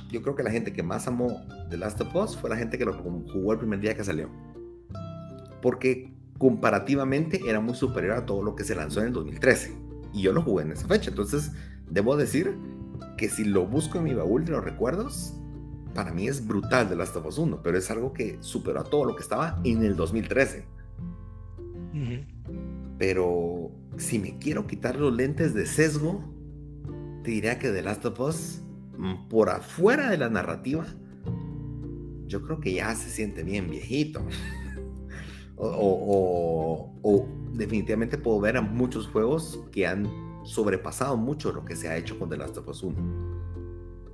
yo creo que la gente que más amó The Last of Us fue la gente que lo jugó el primer día que salió. Porque comparativamente era muy superior a todo lo que se lanzó en el 2013. Y yo lo jugué en esa fecha. Entonces, debo decir que si lo busco en mi baúl de los recuerdos, para mí es brutal The Last of Us 1, pero es algo que superó a todo lo que estaba en el 2013. Pero si me quiero quitar los lentes de sesgo, te diría que The Last of Us por afuera de la narrativa, yo creo que ya se siente bien viejito. o, definitivamente puedo ver a muchos juegos que han sobrepasado mucho lo que se ha hecho con The Last of Us 1.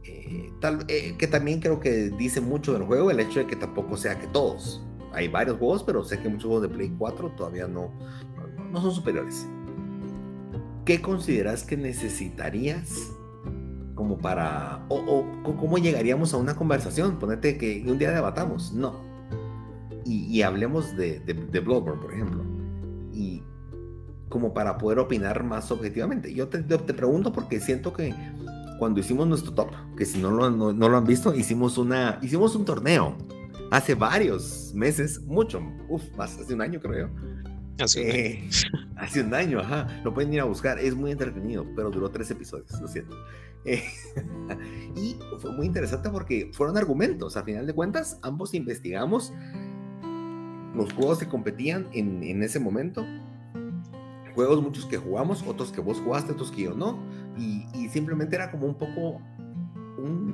Eh, tal, eh, que también creo que dice mucho del juego el hecho de que tampoco sea que todos. Hay varios juegos, pero sé que muchos juegos de Play 4 todavía no, no, son superiores. ¿Qué consideras que necesitarías como para... O, o, cómo llegaríamos a una conversación? Ponete que un día debatamos. No. Y, hablemos de, de, de Bloodborne, por ejemplo. Y como para poder opinar más objetivamente. Yo te, te pregunto porque siento que cuando hicimos nuestro top, que si no lo, no, lo han visto, hicimos, una, hicimos un torneo hace varios meses, mucho, uff, más, hace un año creo Hace un año. Eh, hace un año, ajá. Lo pueden ir a buscar, es muy entretenido, pero duró tres episodios, lo siento. Eh, y fue muy interesante porque fueron argumentos, a final de cuentas, ambos investigamos los juegos que competían en, en ese momento. Juegos muchos que jugamos, otros que vos jugaste, otros que yo no, y, simplemente era como un poco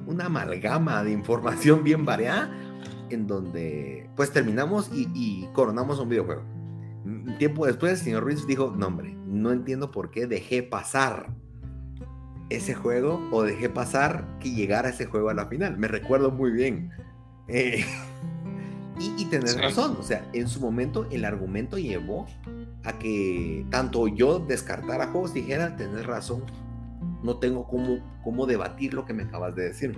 una amalgama de información bien variada, en donde pues terminamos y, coronamos un videojuego. Tiempo después, el señor Ruiz dijo, no hombre, no entiendo por qué dejé pasar ese juego o dejé pasar que llegara ese juego a la final. Me recuerdo muy bien. Eh, y, y tenés razón, o sea, en su momento el argumento llevó a que tanto yo descartara juegos dijera, tenés razón, no tengo cómo, cómo debatir lo que me acabas de decir.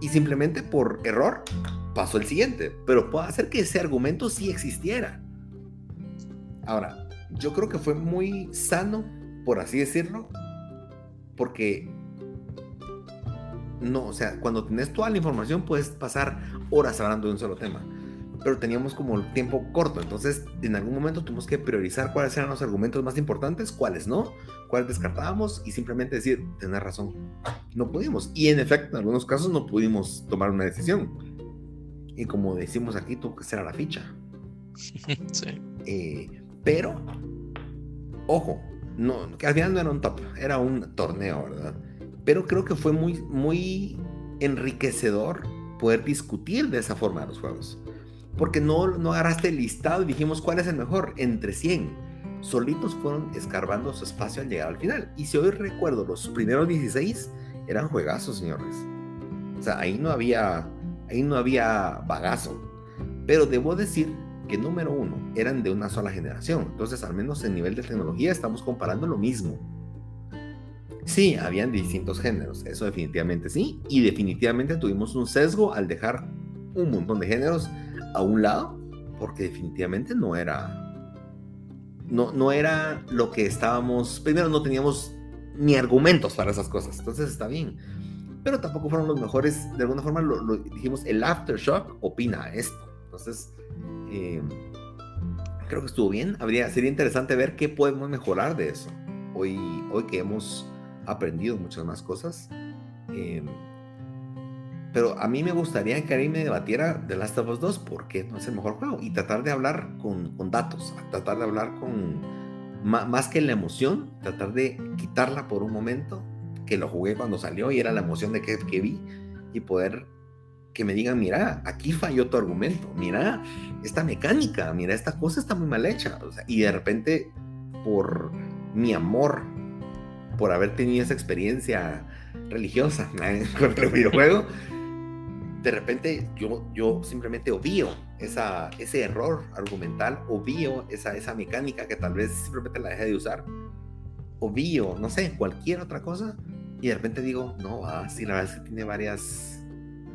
Y simplemente por error pasó el siguiente, pero puede hacer que ese argumento sí existiera. Ahora, yo creo que fue muy sano, por así decirlo, porque no, o sea, cuando tienes toda la información puedes pasar horas hablando de un solo tema pero teníamos como el tiempo corto. Entonces, en algún momento tuvimos que priorizar cuáles eran los argumentos más importantes, cuáles no, cuáles descartábamos y simplemente decir, tener razón. No pudimos. Y en efecto, en algunos casos no pudimos tomar una decisión. Y como decimos aquí, tuvo que ser a la ficha. Sí. Eh, pero, ojo, no, que al final no era un top, era un torneo, ¿verdad? Pero creo que fue muy, muy enriquecedor poder discutir de esa forma los juegos porque no, no agarraste el listado y dijimos cuál es el mejor entre 100. Solitos fueron escarbando su espacio al llegar al final. Y si hoy recuerdo, los primeros 16 eran juegazos, señores. O sea, ahí no había, ahí no había bagazo. Pero debo decir que número uno, eran de una sola generación. Entonces, al menos en nivel de tecnología, estamos comparando lo mismo. Sí, habían distintos géneros, eso definitivamente sí. Y definitivamente tuvimos un sesgo al dejar un montón de géneros a un lado, porque definitivamente no era, no, no era lo que estábamos, primero no teníamos ni argumentos para esas cosas, entonces está bien, pero tampoco fueron los mejores, de alguna forma lo, dijimos, el aftershock opina esto, entonces eh, creo que estuvo bien, Habría, sería interesante ver qué podemos mejorar de eso, hoy, hoy que hemos aprendido muchas más cosas. Eh, pero a mí me gustaría que Karim me debatiera The Last of Us 2 porque no es el mejor juego y tratar de hablar con, con datos, tratar de hablar con más, que la emoción, tratar de quitarla por un momento, que lo jugué cuando salió y era la emoción de que, que vi y poder que me digan, mira, aquí falló tu argumento, mira, esta mecánica, mira, esta cosa está muy mal hecha. y de repente, por mi amor, por haber tenido esa experiencia religiosa con el videojuego, de repente yo, yo simplemente obvio esa, ese error argumental, obvio esa, esa mecánica que tal vez simplemente la dejé de usar, obvio, no sé, cualquier otra cosa, y de repente digo, no, ah, sí, la verdad es que tiene varias,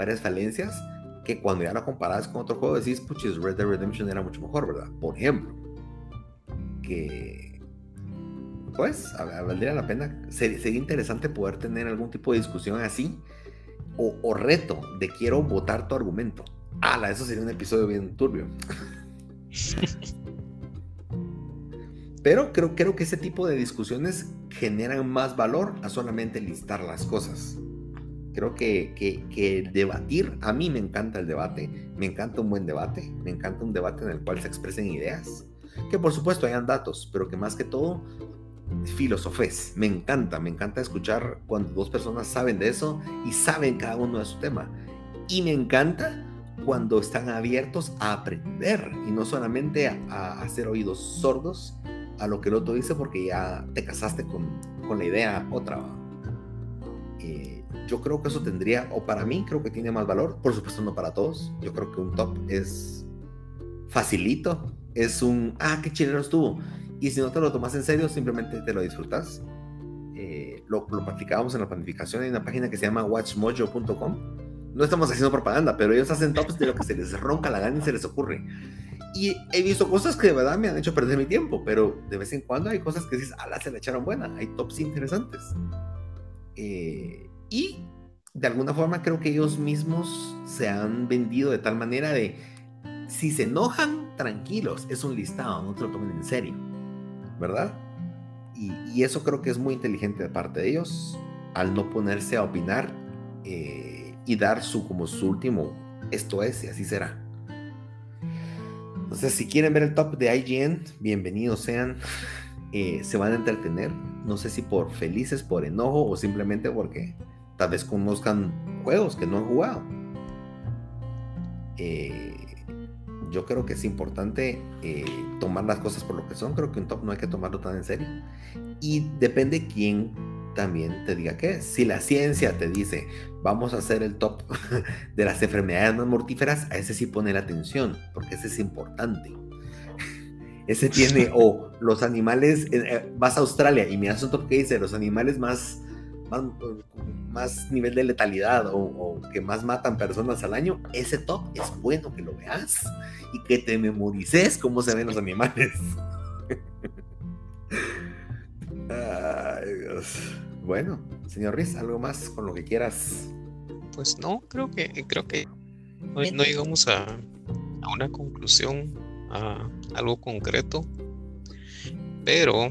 varias falencias que cuando ya lo comparas con otro juego decís, puches, Red Dead Redemption era mucho mejor, ¿verdad? Por ejemplo, que pues valdría la pena, sería interesante poder tener algún tipo de discusión así o, reto de quiero votar tu argumento. ¡Hala! Eso sería un episodio bien turbio. Pero creo, creo que ese tipo de discusiones generan más valor a solamente listar las cosas. Creo que, que, que, debatir, a mí me encanta el debate, me encanta un buen debate, me encanta un debate en el cual se expresen ideas, que por supuesto hayan datos, pero que más que todo filosofés. Me encanta, me encanta escuchar cuando dos personas saben de eso y saben cada uno de su tema. Y me encanta cuando están abiertos a aprender y no solamente a, hacer oídos sordos a lo que el otro dice porque ya te casaste con, con la idea otra. Eh, yo creo que eso tendría, o para mí creo que tiene más valor, por supuesto no para todos, yo creo que un top es facilito, es un, ah, qué chileno estuvo, y si no te lo tomas en serio, simplemente te lo disfrutas. Eh, lo, lo practicábamos en la planificación, hay una página que se llama watchmojo.com no estamos haciendo propaganda, pero ellos hacen tops de lo que se les ronca la gana y se les ocurre. Y he visto cosas que de verdad me han hecho perder mi tiempo, pero de vez en cuando hay cosas que dices, ala, se la echaron buena, hay tops interesantes. Eh, y de alguna forma creo que ellos mismos se han vendido de tal manera de, si se enojan, tranquilos, es un listado, no te lo tomen en serio, ¿verdad? Y, eso creo que es muy inteligente de parte de ellos, al no ponerse a opinar. Eh, y dar su como su último, esto es y así será. Entonces, si quieren ver el top de IGN, bienvenidos sean. Eh, se van a entretener. No sé si por felices, por enojo o simplemente porque tal vez conozcan juegos que no han jugado. Eh, yo creo que es importante eh, tomar las cosas por lo que son. Creo que un top no hay que tomarlo tan en serio. Y depende quién también te diga que si la ciencia te dice vamos a hacer el top de las enfermedades más mortíferas, a ese sí pone la atención, porque ese es importante. Ese tiene, o los animales, eh, eh, vas a Australia y miras un top que dice los animales más, más, nivel de letalidad o, o, que más matan personas al año, ese top es bueno que lo veas y que te memorices cómo se ven los animales. Ay, Dios. Bueno, señor Riz, ¿algo más con lo que quieras? Pues no, creo que creo que no, llegamos a, a, una conclusión, a algo concreto. Pero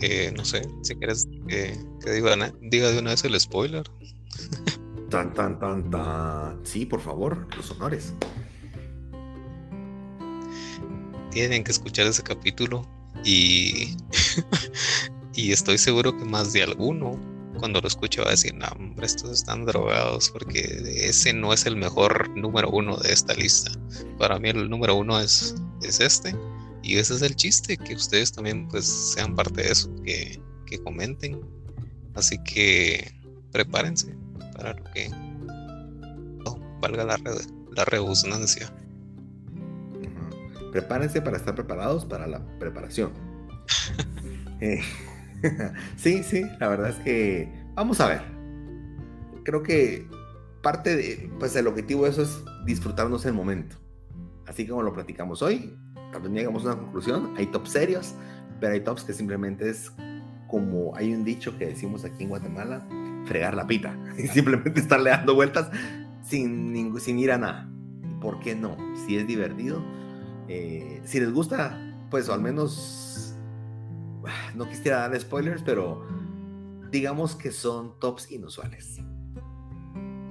eh, no sé, si quieres que diga, diga de una vez el spoiler. Tan, tan, tan, tan. Sí, por favor, los honores. Tienen que escuchar ese capítulo y Y estoy seguro que más de alguno, cuando lo escuche, va a decir, no, hombre, estos están drogados porque ese no es el mejor número uno de esta lista. Para mí el número uno es, es este. Y ese es el chiste, que ustedes también pues sean parte de eso, que, que comenten. Así que prepárense para lo que valga la, la redundancia. Prepárense para estar preparados para la preparación. eh. sí, sí, la verdad es que vamos a ver. Creo que parte de, pues el objetivo de eso es disfrutarnos el momento. Así como lo platicamos hoy, también llegamos a una conclusión, hay tops serios, pero hay tops que simplemente es como hay un dicho que decimos aquí en Guatemala, fregar la pita y simplemente estarle dando vueltas sin, sin ir a nada. ¿Por qué no? Si es divertido, eh, si les gusta, pues o al menos no quisiera dar spoilers, pero digamos que son tops inusuales.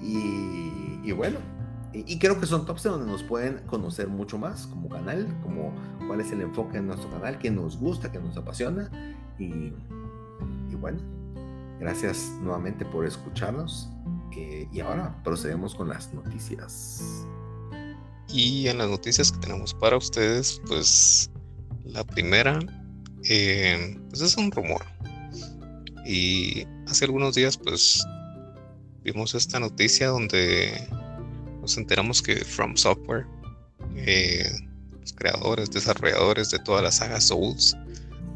Y, bueno, y, creo que son tops donde nos pueden conocer mucho más como canal, como cuál es el enfoque en nuestro canal, que nos gusta, que nos apasiona. Y, bueno, gracias nuevamente por escucharnos. Eh, y ahora procedemos con las noticias. Y en las noticias que tenemos para ustedes, pues la primera eh, pues es un rumor. Y hace algunos días, pues, vimos esta noticia donde nos enteramos que From Software, eh, los creadores, desarrolladores de toda la saga Souls,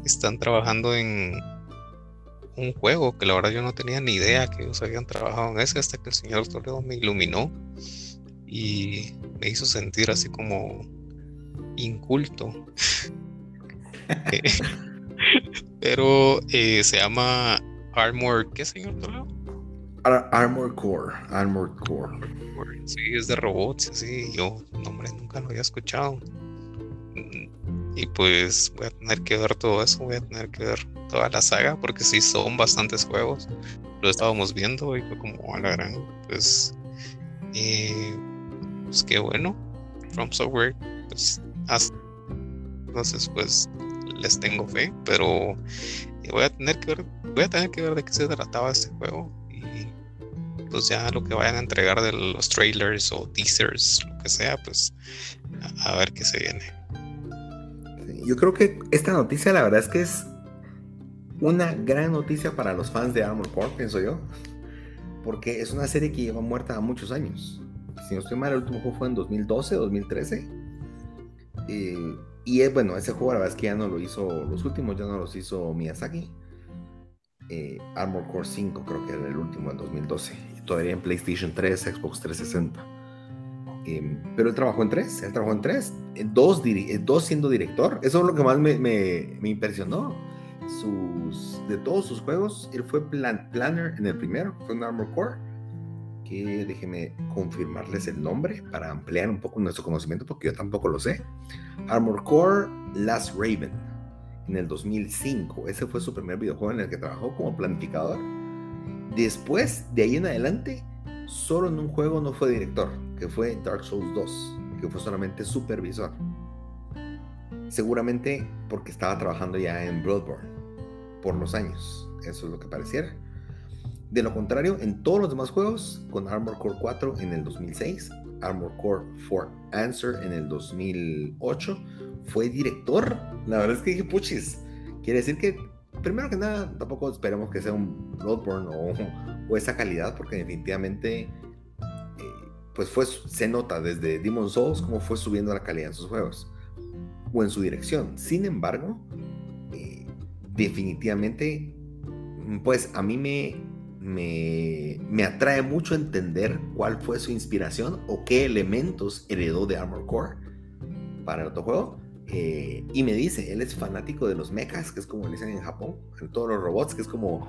están trabajando en un juego que la verdad yo no tenía ni idea que ellos habían trabajado en ese hasta que el señor Toledo me iluminó y me hizo sentir así como inculto. Pero eh, se llama Armor, ¿qué señor Toledo? Armor Core, Armor Core. Sí, es de robots, así. Yo, nombre, nunca lo había escuchado. Y pues voy a tener que ver todo eso, voy a tener que ver toda la saga, porque sí son bastantes juegos. Lo estábamos viendo y fue como a la gran, pues, eh, pues qué bueno. From Software, pues, entonces, pues, les tengo fe, pero voy a tener que ver, voy a tener que ver de qué se trataba este juego pues ya lo que vayan a entregar de los trailers o teasers, lo que sea, pues a, ver qué se viene. yo creo que esta noticia la verdad es que es una gran noticia para los fans de Armor Core, pienso yo, porque es una serie que lleva muerta muchos años. Si no estoy mal, el último juego fue en 2012, 2013. Eh, y es bueno, ese juego la verdad es que ya no lo hizo, los últimos ya no los hizo Miyazaki. Eh, Armor Core 5 creo que era el último en 2012. Todavía en PlayStation 3, Xbox 360. Em, pero él trabajó en tres, él trabajó en tres, dos, dos siendo director. Eso es lo que más me, impresionó. De todos sus juegos, él fue planner en el primero, fue un Armor Core. Que déjenme confirmarles el nombre para ampliar un poco nuestro conocimiento, porque yo tampoco lo sé. Armor Core Last Raven en el 2005. Ese fue su primer videojuego en el que trabajó como planificador. Después, de ahí en adelante, solo en un juego no fue director, que fue Dark Souls 2, que fue solamente supervisor. Seguramente porque estaba trabajando ya en Bloodborne por los años, eso es lo que pareciera. De lo contrario, en todos los demás juegos, con Armor Core 4 en el 2006, Armor Core 4 Answer en el 2008, fue director. La verdad es que dije, puchis, quiere decir que, primero que nada, tampoco esperemos que sea un Bloodborne o, esa calidad, porque definitivamente, eh, pues fue, se nota desde Demon Souls cómo fue subiendo la calidad en sus juegos o en su dirección. Sin embargo, eh, definitivamente, pues a mí me, me, atrae mucho entender cuál fue su inspiración o qué elementos heredó de Armor Core para el otro juego. Eh, y me dice, él es fanático de los mechas, que es como dicen en Japón, en todos los robots, que es como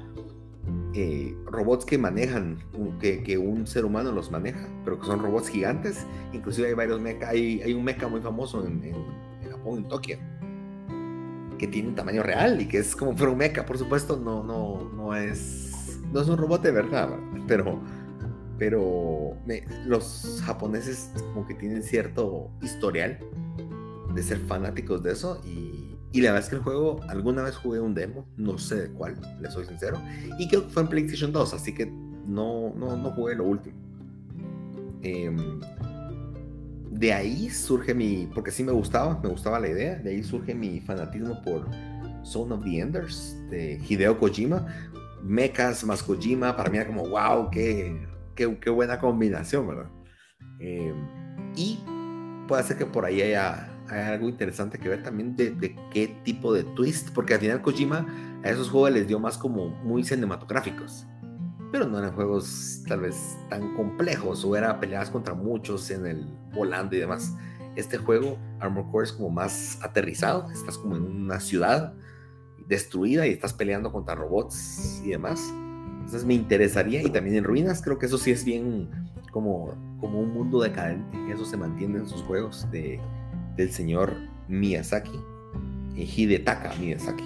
eh, robots que manejan, que, un ser humano los maneja, pero que son robots gigantes. Inclusive hay varios mechas, hay, hay un mecha muy famoso en, en, Japón, en Tokio, que tiene un tamaño real y que es como un mecha, por supuesto, no, no, no es no es un robot de verdad, pero, pero los japoneses como que tienen cierto historial de ser fanáticos de eso y, y, la verdad es que el juego, alguna vez jugué un demo, no sé de cuál, le soy sincero, y creo que fue en PlayStation 2, así que no, no, no jugué lo último. Em, de ahí surge mi, porque sí me gustaba, me gustaba la idea, de ahí surge mi fanatismo por Zone of the Enders de Hideo Kojima, mechas más Kojima, para mí era como, wow, qué, qué, qué buena combinación, ¿verdad? Eh, y puede ser que por ahí haya, algo interesante que ver también de, de, qué tipo de twist, porque al final Kojima a esos juegos les dio más como muy cinematográficos, pero no eran juegos tal vez tan complejos o era peleadas contra muchos en el volando y demás. Este juego, Armor Core, es como más aterrizado, estás como en una ciudad destruida y estás peleando contra robots y demás. Entonces me interesaría, y también en ruinas, creo que eso sí es bien como, como un mundo decadente, eso se mantiene en sus juegos de, del señor Miyazaki, eh, Hidetaka Miyazaki.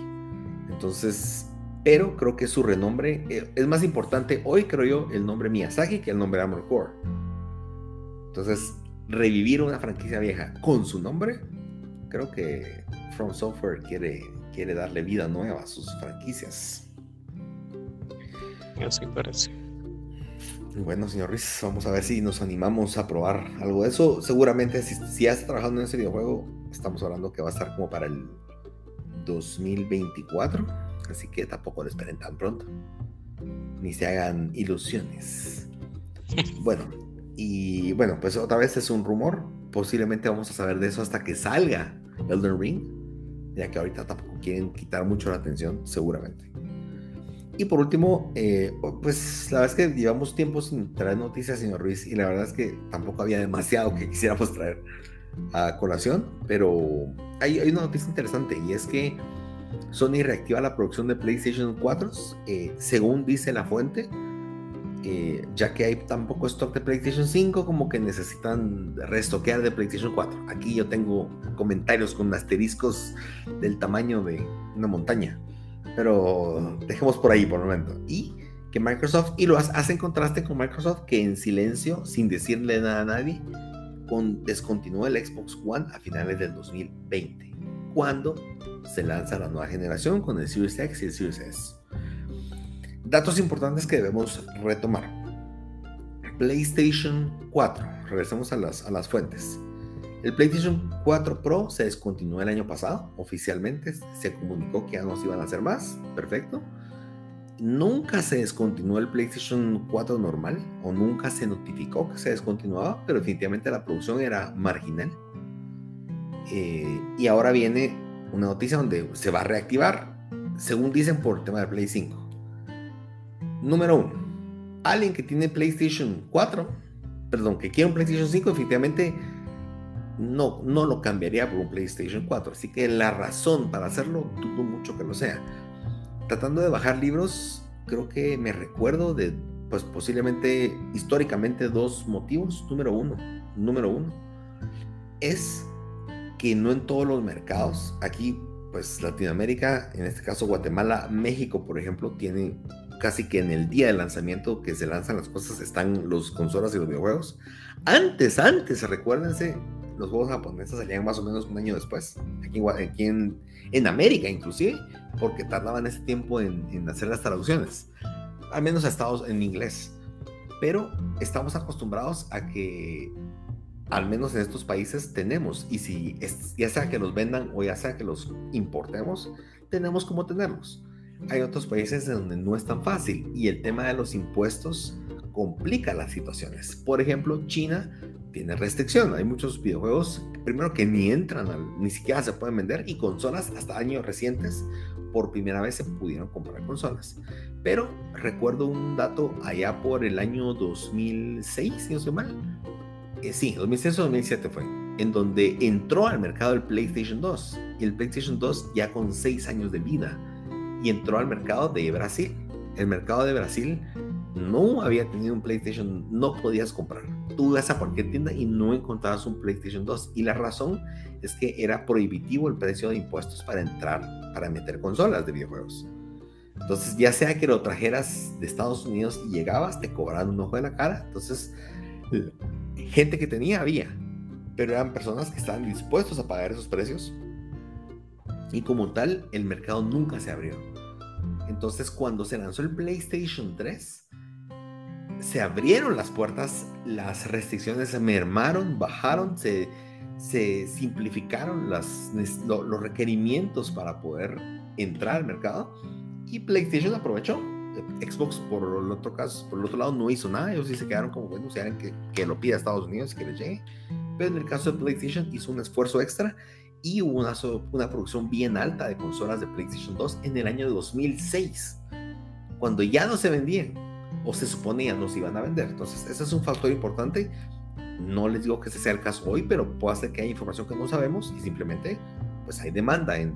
Entonces, pero creo que su renombre eh, es más importante hoy, creo yo, el nombre Miyazaki que el nombre Armor Core. Entonces, revivir una franquicia vieja con su nombre, creo que From Software quiere quiere darle vida nueva a sus franquicias. Así parece. Bueno, señor Ruiz, vamos a ver si nos animamos a probar algo de eso. Seguramente, si, si has trabajado en ese videojuego, estamos hablando que va a estar como para el 2024. Así que tampoco lo esperen tan pronto. Ni se hagan ilusiones. bueno, y bueno, pues otra vez es un rumor. Posiblemente vamos a saber de eso hasta que salga Elden Ring ya que ahorita tampoco quieren quitar mucho la atención, seguramente. Y por último, eh, pues la verdad es que llevamos tiempo sin traer noticias, señor Ruiz, y la verdad es que tampoco había demasiado que quisiéramos traer a colación, pero hay, una noticia interesante y es que Sony reactiva la producción de PlayStation 4, eh, según dice la fuente, eh, ya que hay tan poco stock de PlayStation 5 como que necesitan restoquear de PlayStation 4. Aquí yo tengo comentarios con asteriscos del tamaño de una montaña, pero dejemos por ahí por el momento. Y que Microsoft, y lo hace en contraste con Microsoft, que en silencio, sin decirle nada a nadie, con, descontinuó el Xbox One a finales del 2020, cuando se lanza la nueva generación con el Series X y el Series S. Datos importantes que debemos retomar. PlayStation 4. Regresemos a las, a las fuentes. El PlayStation 4 Pro se descontinuó el año pasado, oficialmente. Se comunicó que ya no se iban a hacer más. Perfecto. Nunca se descontinuó el PlayStation 4 normal o nunca se notificó que se descontinuaba, pero definitivamente la producción era marginal. Eh, y ahora viene una noticia donde se va a reactivar, según dicen por el tema de Play 5. Número 1. Alguien que tiene PlayStation 4, perdón, que quiere un PlayStation 5, definitivamente no, no lo cambiaría por un PlayStation 4. Así que la razón para hacerlo dudo mucho que lo sea. Tratando de bajar libros, creo que me recuerdo de, pues posiblemente históricamente dos motivos. Número uno, número uno, es que no en todos los mercados, aquí pues Latinoamérica, en este caso Guatemala, México, por ejemplo, tiene casi que en el día de lanzamiento que se lanzan las cosas están los consolas y los videojuegos. Antes, antes, recuérdense, los juegos japoneses salían más o menos un año después, aquí, aquí en, en, América inclusive, porque tardaban ese tiempo en, en, hacer las traducciones, al menos a Estados en inglés. Pero estamos acostumbrados a que, al menos en estos países, tenemos, y si ya sea que los vendan o ya sea que los importemos, tenemos como tenerlos. Hay otros países donde no es tan fácil y el tema de los impuestos complica las situaciones. Por ejemplo, China tiene restricción. Hay muchos videojuegos, primero que ni entran, ni siquiera se pueden vender, y consolas hasta años recientes, por primera vez se pudieron comprar consolas. Pero recuerdo un dato allá por el año 2006, si no estoy mal. Eh, sí, 2006 o 2007 fue, en donde entró al mercado el PlayStation 2. Y el PlayStation 2 ya con 6 años de vida. Y entró al mercado de Brasil. El mercado de Brasil no había tenido un PlayStation, no podías comprar. Tú ibas a cualquier tienda y no encontrabas un PlayStation 2. Y la razón es que era prohibitivo el precio de impuestos para entrar, para meter consolas de videojuegos. Entonces, ya sea que lo trajeras de Estados Unidos y llegabas, te cobraban un ojo de la cara. Entonces, gente que tenía había, pero eran personas que estaban dispuestos a pagar esos precios. Y como tal, el mercado nunca se abrió. Entonces, cuando se lanzó el PlayStation 3, se abrieron las puertas, las restricciones se mermaron, bajaron, se, se simplificaron las, los requerimientos para poder entrar al mercado y PlayStation aprovechó. Xbox, por el otro caso, por el otro lado, no hizo nada. Ellos sí se quedaron como, bueno, si que, que lo pida a Estados Unidos, que le llegue. Pero en el caso de PlayStation hizo un esfuerzo extra y hubo una, una producción bien alta de consolas de PlayStation 2 en el año 2006, cuando ya no se vendían o se suponía no se iban a vender. Entonces, ese es un factor importante. No les digo que ese sea el caso hoy, pero puede ser que hay información que no sabemos y simplemente pues hay demanda en,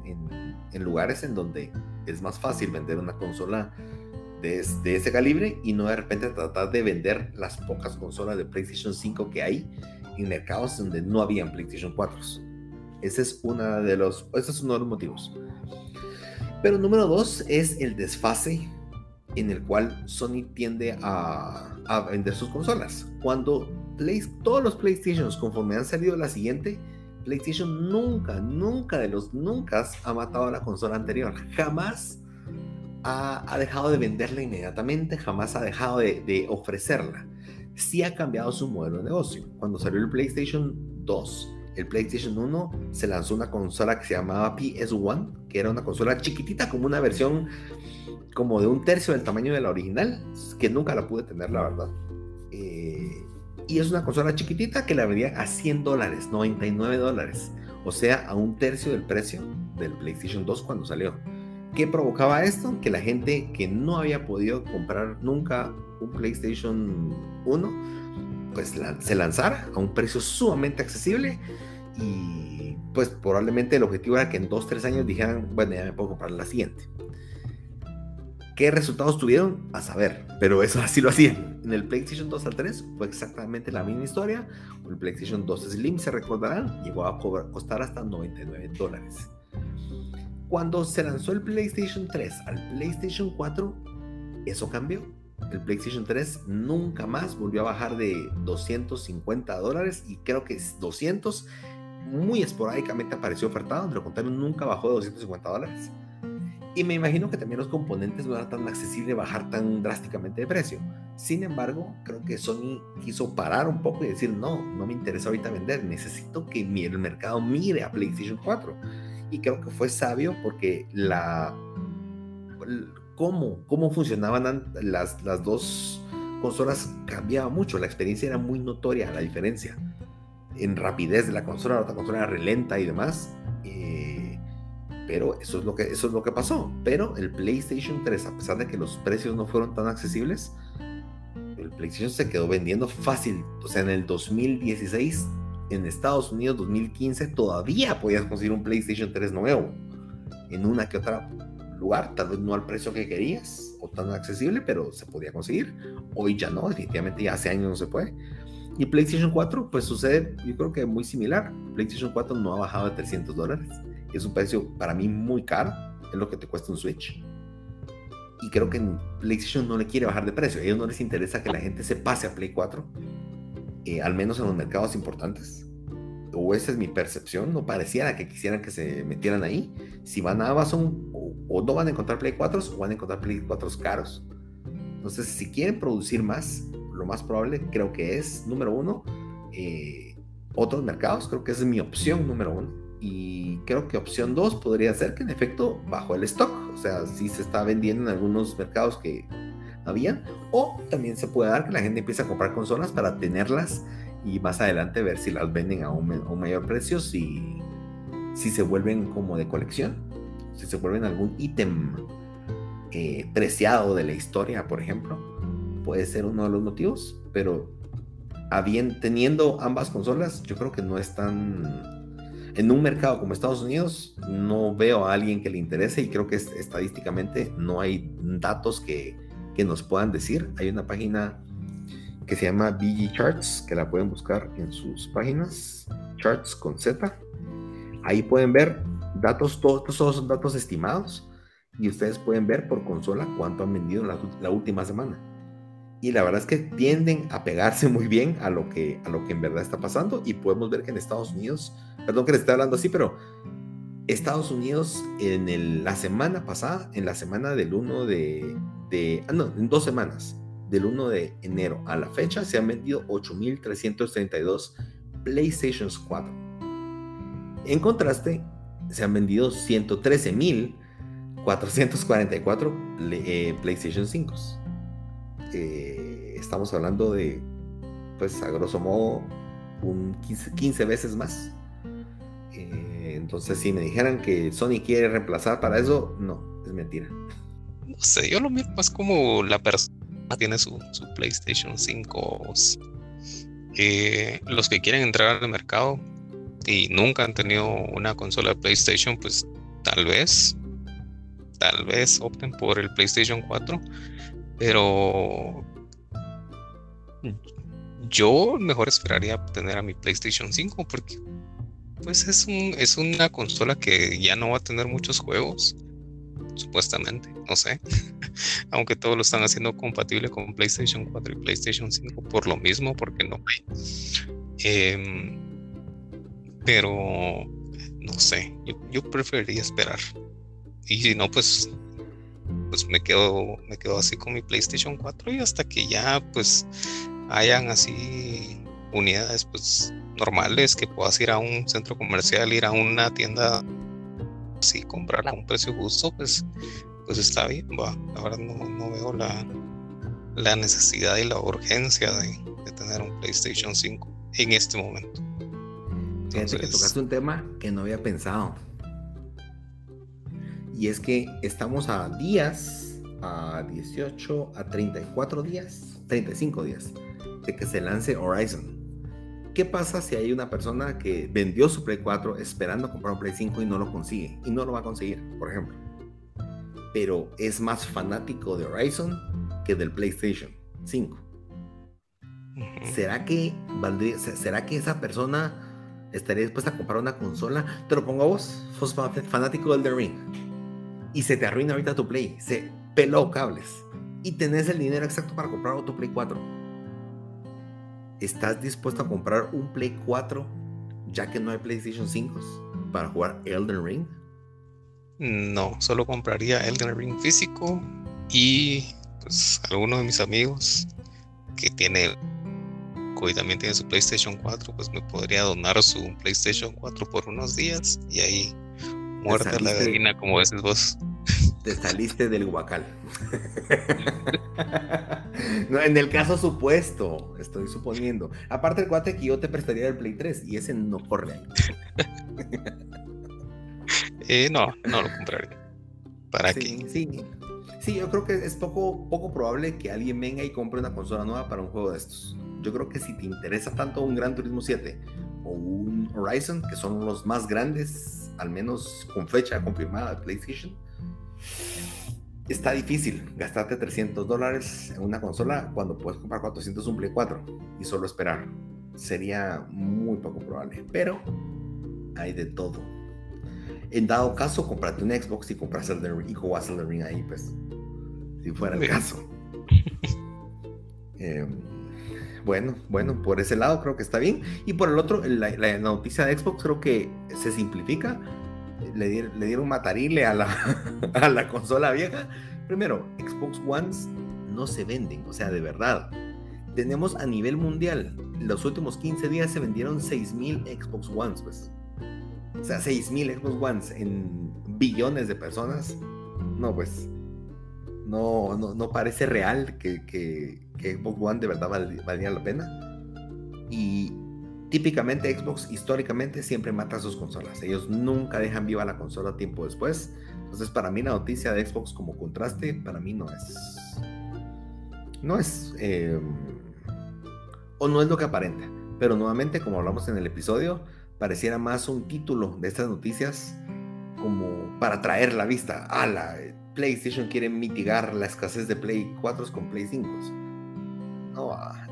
lugares en donde es más fácil vender una consola de, de, ese calibre y no de repente tratar de vender las pocas consolas de PlayStation 5 que hay en mercados donde no habían PlayStation 4. Ese es, una de los, ese es uno de los motivos. Pero número dos es el desfase en el cual Sony tiende a, vender sus consolas. Cuando todos los PlayStations, conforme han salido la siguiente, PlayStation nunca, nunca de los nunca ha matado a la consola anterior. Jamás ha, dejado de venderla inmediatamente, jamás ha dejado de, de, ofrecerla. Sí ha cambiado su modelo de negocio. Cuando salió el PlayStation 2, el PlayStation 1 se lanzó una consola que se llamaba PS1, que era una consola chiquitita como una versión como de un tercio del tamaño de la original, que nunca la pude tener, la verdad. Eh, y es una consola chiquitita que la vendían a 100 dólares, 99 dólares. O sea, a un tercio del precio del PlayStation 2 cuando salió. ¿Qué provocaba esto? Que la gente que no había podido comprar nunca un PlayStation 1, pues se lanzara a un precio sumamente accesible y pues probablemente el objetivo era que en 2-3 años dijeran, bueno, ya me puedo comprar la siguiente. ¿Qué resultados tuvieron? A saber, pero eso así lo hacían. En el PlayStation 2 al 3 fue exactamente la misma historia. El PlayStation 2 Slim, se recordarán, llegó a costar hasta 99 dólares. Cuando se lanzó el PlayStation 3 al PlayStation 4, eso cambió. El PlayStation 3 nunca más volvió a bajar de 250 dólares y creo que 200 muy esporádicamente apareció ofertado, pero contrario nunca bajó de 250 dólares. Y me imagino que también los componentes no era tan accesible bajar tan drásticamente de precio. Sin embargo, creo que Sony quiso parar un poco y decir, no, no me interesa ahorita vender, necesito que el mercado mire a PlayStation 4. Y creo que fue sabio porque la... Cómo, cómo funcionaban las, las dos consolas cambiaba mucho, la experiencia era muy notoria, la diferencia en rapidez de la consola, la otra consola era relenta y demás. Eh, pero eso es, lo que, eso es lo que pasó. Pero el PlayStation 3, a pesar de que los precios no fueron tan accesibles, el PlayStation se quedó vendiendo fácil. O sea, en el 2016, en Estados Unidos, 2015, todavía podías conseguir un PlayStation 3 nuevo. En una que otra lugar, tal vez no al precio que querías o tan accesible, pero se podía conseguir. Hoy ya no, definitivamente ya hace años no se puede. Y PlayStation 4, pues sucede, yo creo que muy similar. PlayStation 4 no ha bajado de 300 dólares. Es un precio para mí muy caro, es lo que te cuesta un Switch y creo que PlayStation no le quiere bajar de precio. A ellos no les interesa que la gente se pase a Play 4, eh, al menos en los mercados importantes. O esa es mi percepción. No pareciera que quisieran que se metieran ahí. Si van a Amazon, o, no van a encontrar Play 4 o van a encontrar Play 4 caros. Entonces, si quieren producir más, lo más probable creo que es, número uno, eh, otros mercados. Creo que esa es mi opción número uno y creo que opción 2 podría ser que en efecto bajó el stock, o sea, si se está vendiendo en algunos mercados que habían, o también se puede dar que la gente empiece a comprar consolas para tenerlas y más adelante ver si las venden a un, mayor precio, si, si se vuelven como de colección, si se vuelven algún ítem eh, preciado de la historia, por ejemplo, puede ser uno de los motivos, pero teniendo ambas consolas, yo creo que no es tan en un mercado como Estados Unidos, no veo a alguien que le interese y creo que estadísticamente no hay datos que, que nos puedan decir. Hay una página que se llama BG Charts, que la pueden buscar en sus páginas, Charts con Z. Ahí pueden ver datos, todos, todos son datos estimados y ustedes pueden ver por consola cuánto han vendido la, la última semana y la verdad es que tienden a pegarse muy bien a lo que, a lo que en verdad está pasando y podemos ver que en Estados Unidos, perdón que les esté hablando así, pero Estados Unidos en la semana pasada, en la semana del 1 de, de, ah, no, en dos semanas, del 1 de enero a la fecha, se han vendido 8.332 PlayStation 4. En contraste, se han vendido 113.444 eh, PlayStation 5. Eh, estamos hablando de, pues a grosso modo, un 15, veces más. Eh, entonces, si me dijeran que Sony quiere reemplazar para eso, no, es mentira. No sé, yo lo miro más como la persona tiene su, PlayStation 5. Eh, los que quieren entrar al mercado y nunca han tenido una consola de PlayStation, pues tal vez, tal vez opten por el PlayStation 4 pero yo mejor esperaría tener a mi PlayStation 5 porque pues es un es una consola que ya no va a tener muchos juegos supuestamente, no sé. Aunque todos lo están haciendo compatible con PlayStation 4 y PlayStation 5 por lo mismo, porque no hay. Em, pero no sé, yo, yo preferiría esperar. Y si no, pues pues me quedo, me quedo así con mi PlayStation 4 y hasta que ya pues hayan así unidades pues normales que puedas ir a un centro comercial, ir a una tienda así comprar a un precio justo, pues, pues está bien, va. La verdad no, veo la, la necesidad y la urgencia de, tener un PlayStation 5 en este momento. Fíjate que tocaste un tema que no había pensado y es que estamos a días, a 18, a 34 días, 35 días de que se lance Horizon. ¿Qué pasa si hay una persona que vendió su Play 4 esperando comprar un Play 5 y no lo consigue? Y no lo va a conseguir, por ejemplo. Pero es más fanático de Horizon que del PlayStation 5. ¿Será que, valdría, ¿Será que esa persona estaría dispuesta a comprar una consola? Te lo pongo a vos, fanático del The Ring y se te arruina ahorita tu Play, se peló cables y tenés el dinero exacto para comprar otro Play 4. ¿Estás dispuesto a comprar un Play 4 ya que no hay PlayStation 5 para jugar Elden Ring? No, solo compraría Elden Ring físico y pues algunos de mis amigos que tiene y también tiene su PlayStation 4, pues me podría donar su PlayStation 4 por unos días y ahí muerta la gallina, como decís vos. Te saliste del guacal. no, en el caso supuesto, estoy suponiendo. Aparte el guate que yo te prestaría el Play 3 y ese no corre ahí. eh, no, no lo compraría. ¿Para qué? Sí. Sí, yo creo que es poco, poco probable que alguien venga y compre una consola nueva para un juego de estos. Yo creo que si te interesa tanto un Gran Turismo 7 o un Horizon, que son los más grandes, al menos con fecha confirmada de PlayStation, está difícil gastarte 300 dólares en una consola cuando puedes comprar 400 un Play 4 y solo esperar. Sería muy poco probable, pero hay de todo. En dado caso, comprate un Xbox y compras el Ring y juegas el Ring ahí, pues. Si fuera el caso. eh, bueno, bueno, por ese lado creo que está bien. Y por el otro, la, noticia de Xbox creo que se simplifica. Le, dieron, matarile a la, a la consola vieja. Primero, Xbox Ones no se venden, o sea, de verdad. Tenemos a nivel mundial, los últimos 15 días se vendieron 6.000 Xbox Ones, pues. O sea, 6.000 Xbox Ones en billones de personas. No, pues. No, no, no parece real que, que, que Xbox One de verdad valía la pena. Y típicamente Xbox históricamente siempre mata sus consolas. Ellos nunca dejan viva la consola tiempo después. Entonces para mí la noticia de Xbox como contraste, para mí no es... No es... Em, o no es lo que aparenta. Pero nuevamente, como hablamos en el episodio, pareciera más un título de estas noticias como para traer la vista. a la PlayStation quiere mitigar la escasez de Play 4 con Play 5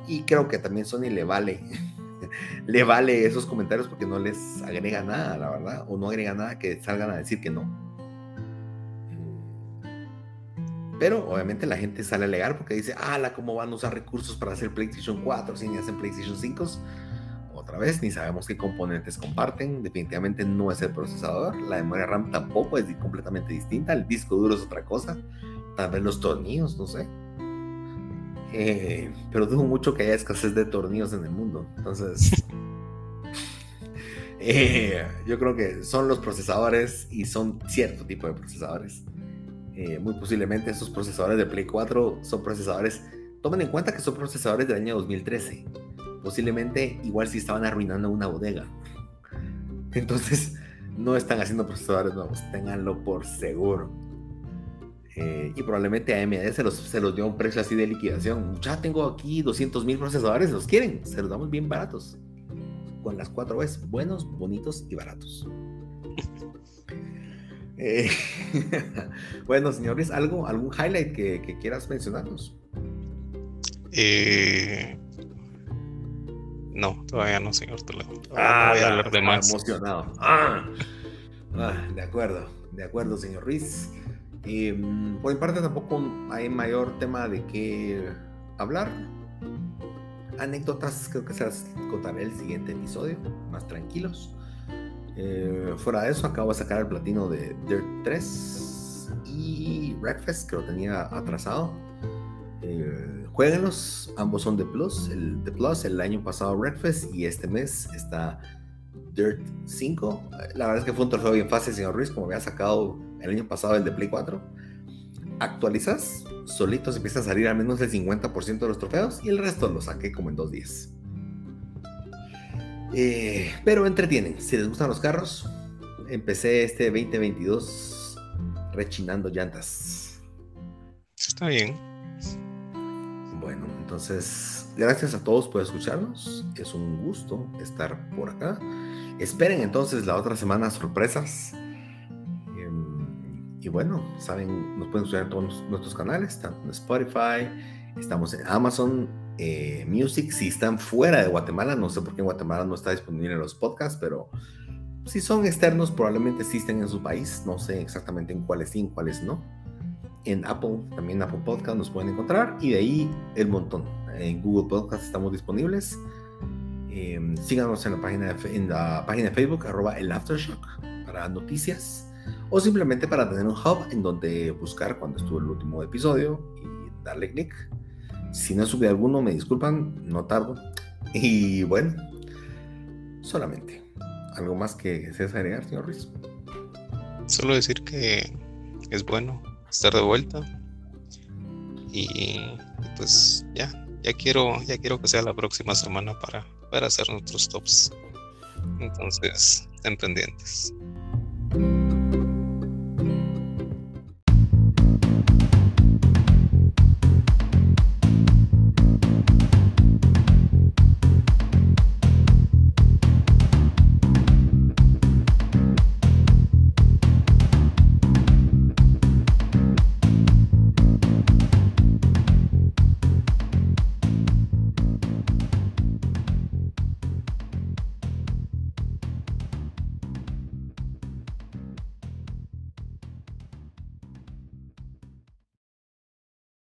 y creo que también Sony le vale, le vale esos comentarios porque no les agrega nada, la verdad, o no agrega nada que salgan a decir que no. Pero obviamente la gente sale a alegar porque dice, ala, ¿cómo van a usar recursos para hacer PlayStation 4 si ni hacen PlayStation 5? Otra vez, ni sabemos qué componentes comparten. Definitivamente no es el procesador. La memoria RAM tampoco es completamente distinta. El disco duro es otra cosa. Tal vez los tornillos, no sé. Eh, pero dudo mucho que haya escasez de tornillos en el mundo. Entonces, eh, yo creo que son los procesadores y son cierto tipo de procesadores. Eh, muy posiblemente esos procesadores de Play 4 son procesadores, tomen en cuenta que son procesadores del año 2013. Posiblemente igual si estaban arruinando una bodega. Entonces, no están haciendo procesadores nuevos, ténganlo por seguro. Eh, y probablemente AMD se los, se los dio a un precio así de liquidación. Ya tengo aquí 200 mil procesadores, ¿los quieren? Se los damos bien baratos. Con las cuatro es buenos, bonitos y baratos. Eh, bueno, señores, ¿algo, ¿algún highlight que, quieras mencionarnos? Eh, no, todavía no, señor Toledo. Ah, voy a hablar de más. Emocionado. Ah, ah, de acuerdo, de acuerdo, señor Ruiz. Mm, por mi parte tampoco hay mayor tema de qué hablar. Anécdotas creo que se las contaré el siguiente episodio, más tranquilos. Eh, fuera de eso, acabo de sacar el platino de Dirt 3 y Wreckfest, que lo tenía atrasado. Eh, jueguenlos, ambos son de Plus. El de Plus, el año pasado Wreckfest y este mes está Dirt 5. La verdad es que fue un trofeo bien fácil, señor Ruiz, como había sacado el año pasado el de Play 4, actualizas, solitos empieza a salir al menos el 50% de los trofeos y el resto lo saqué como en dos días. Eh, pero entretienen, si les gustan los carros, empecé este 2022 rechinando llantas. Está bien. Bueno, entonces, gracias a todos por escucharnos. Es un gusto estar por acá. Esperen entonces la otra semana sorpresas. Y bueno, saben, nos pueden escuchar en todos nuestros canales, estamos en Spotify, estamos en Amazon eh, Music. Si están fuera de Guatemala, no sé por qué en Guatemala no está disponible los podcasts, pero si son externos, probablemente existen en su país. No sé exactamente en cuáles sí, en cuáles no. En Apple, también Apple Podcast nos pueden encontrar y de ahí el montón. En Google Podcast estamos disponibles. Em, síganos en la página de, en la página de Facebook, arroba el Aftershock, para noticias o simplemente para tener un hub en donde buscar cuando estuvo el último episodio y darle clic. Si no supe alguno, me disculpan, no tardo. Y bueno, solamente. ¿Algo más que desees agregar, señor Ruiz? Solo decir que es bueno estar de vuelta. Y pues ya, ya quiero, ya quiero que sea la próxima semana para, para hacer nuestros tops. Entonces, estén pendientes.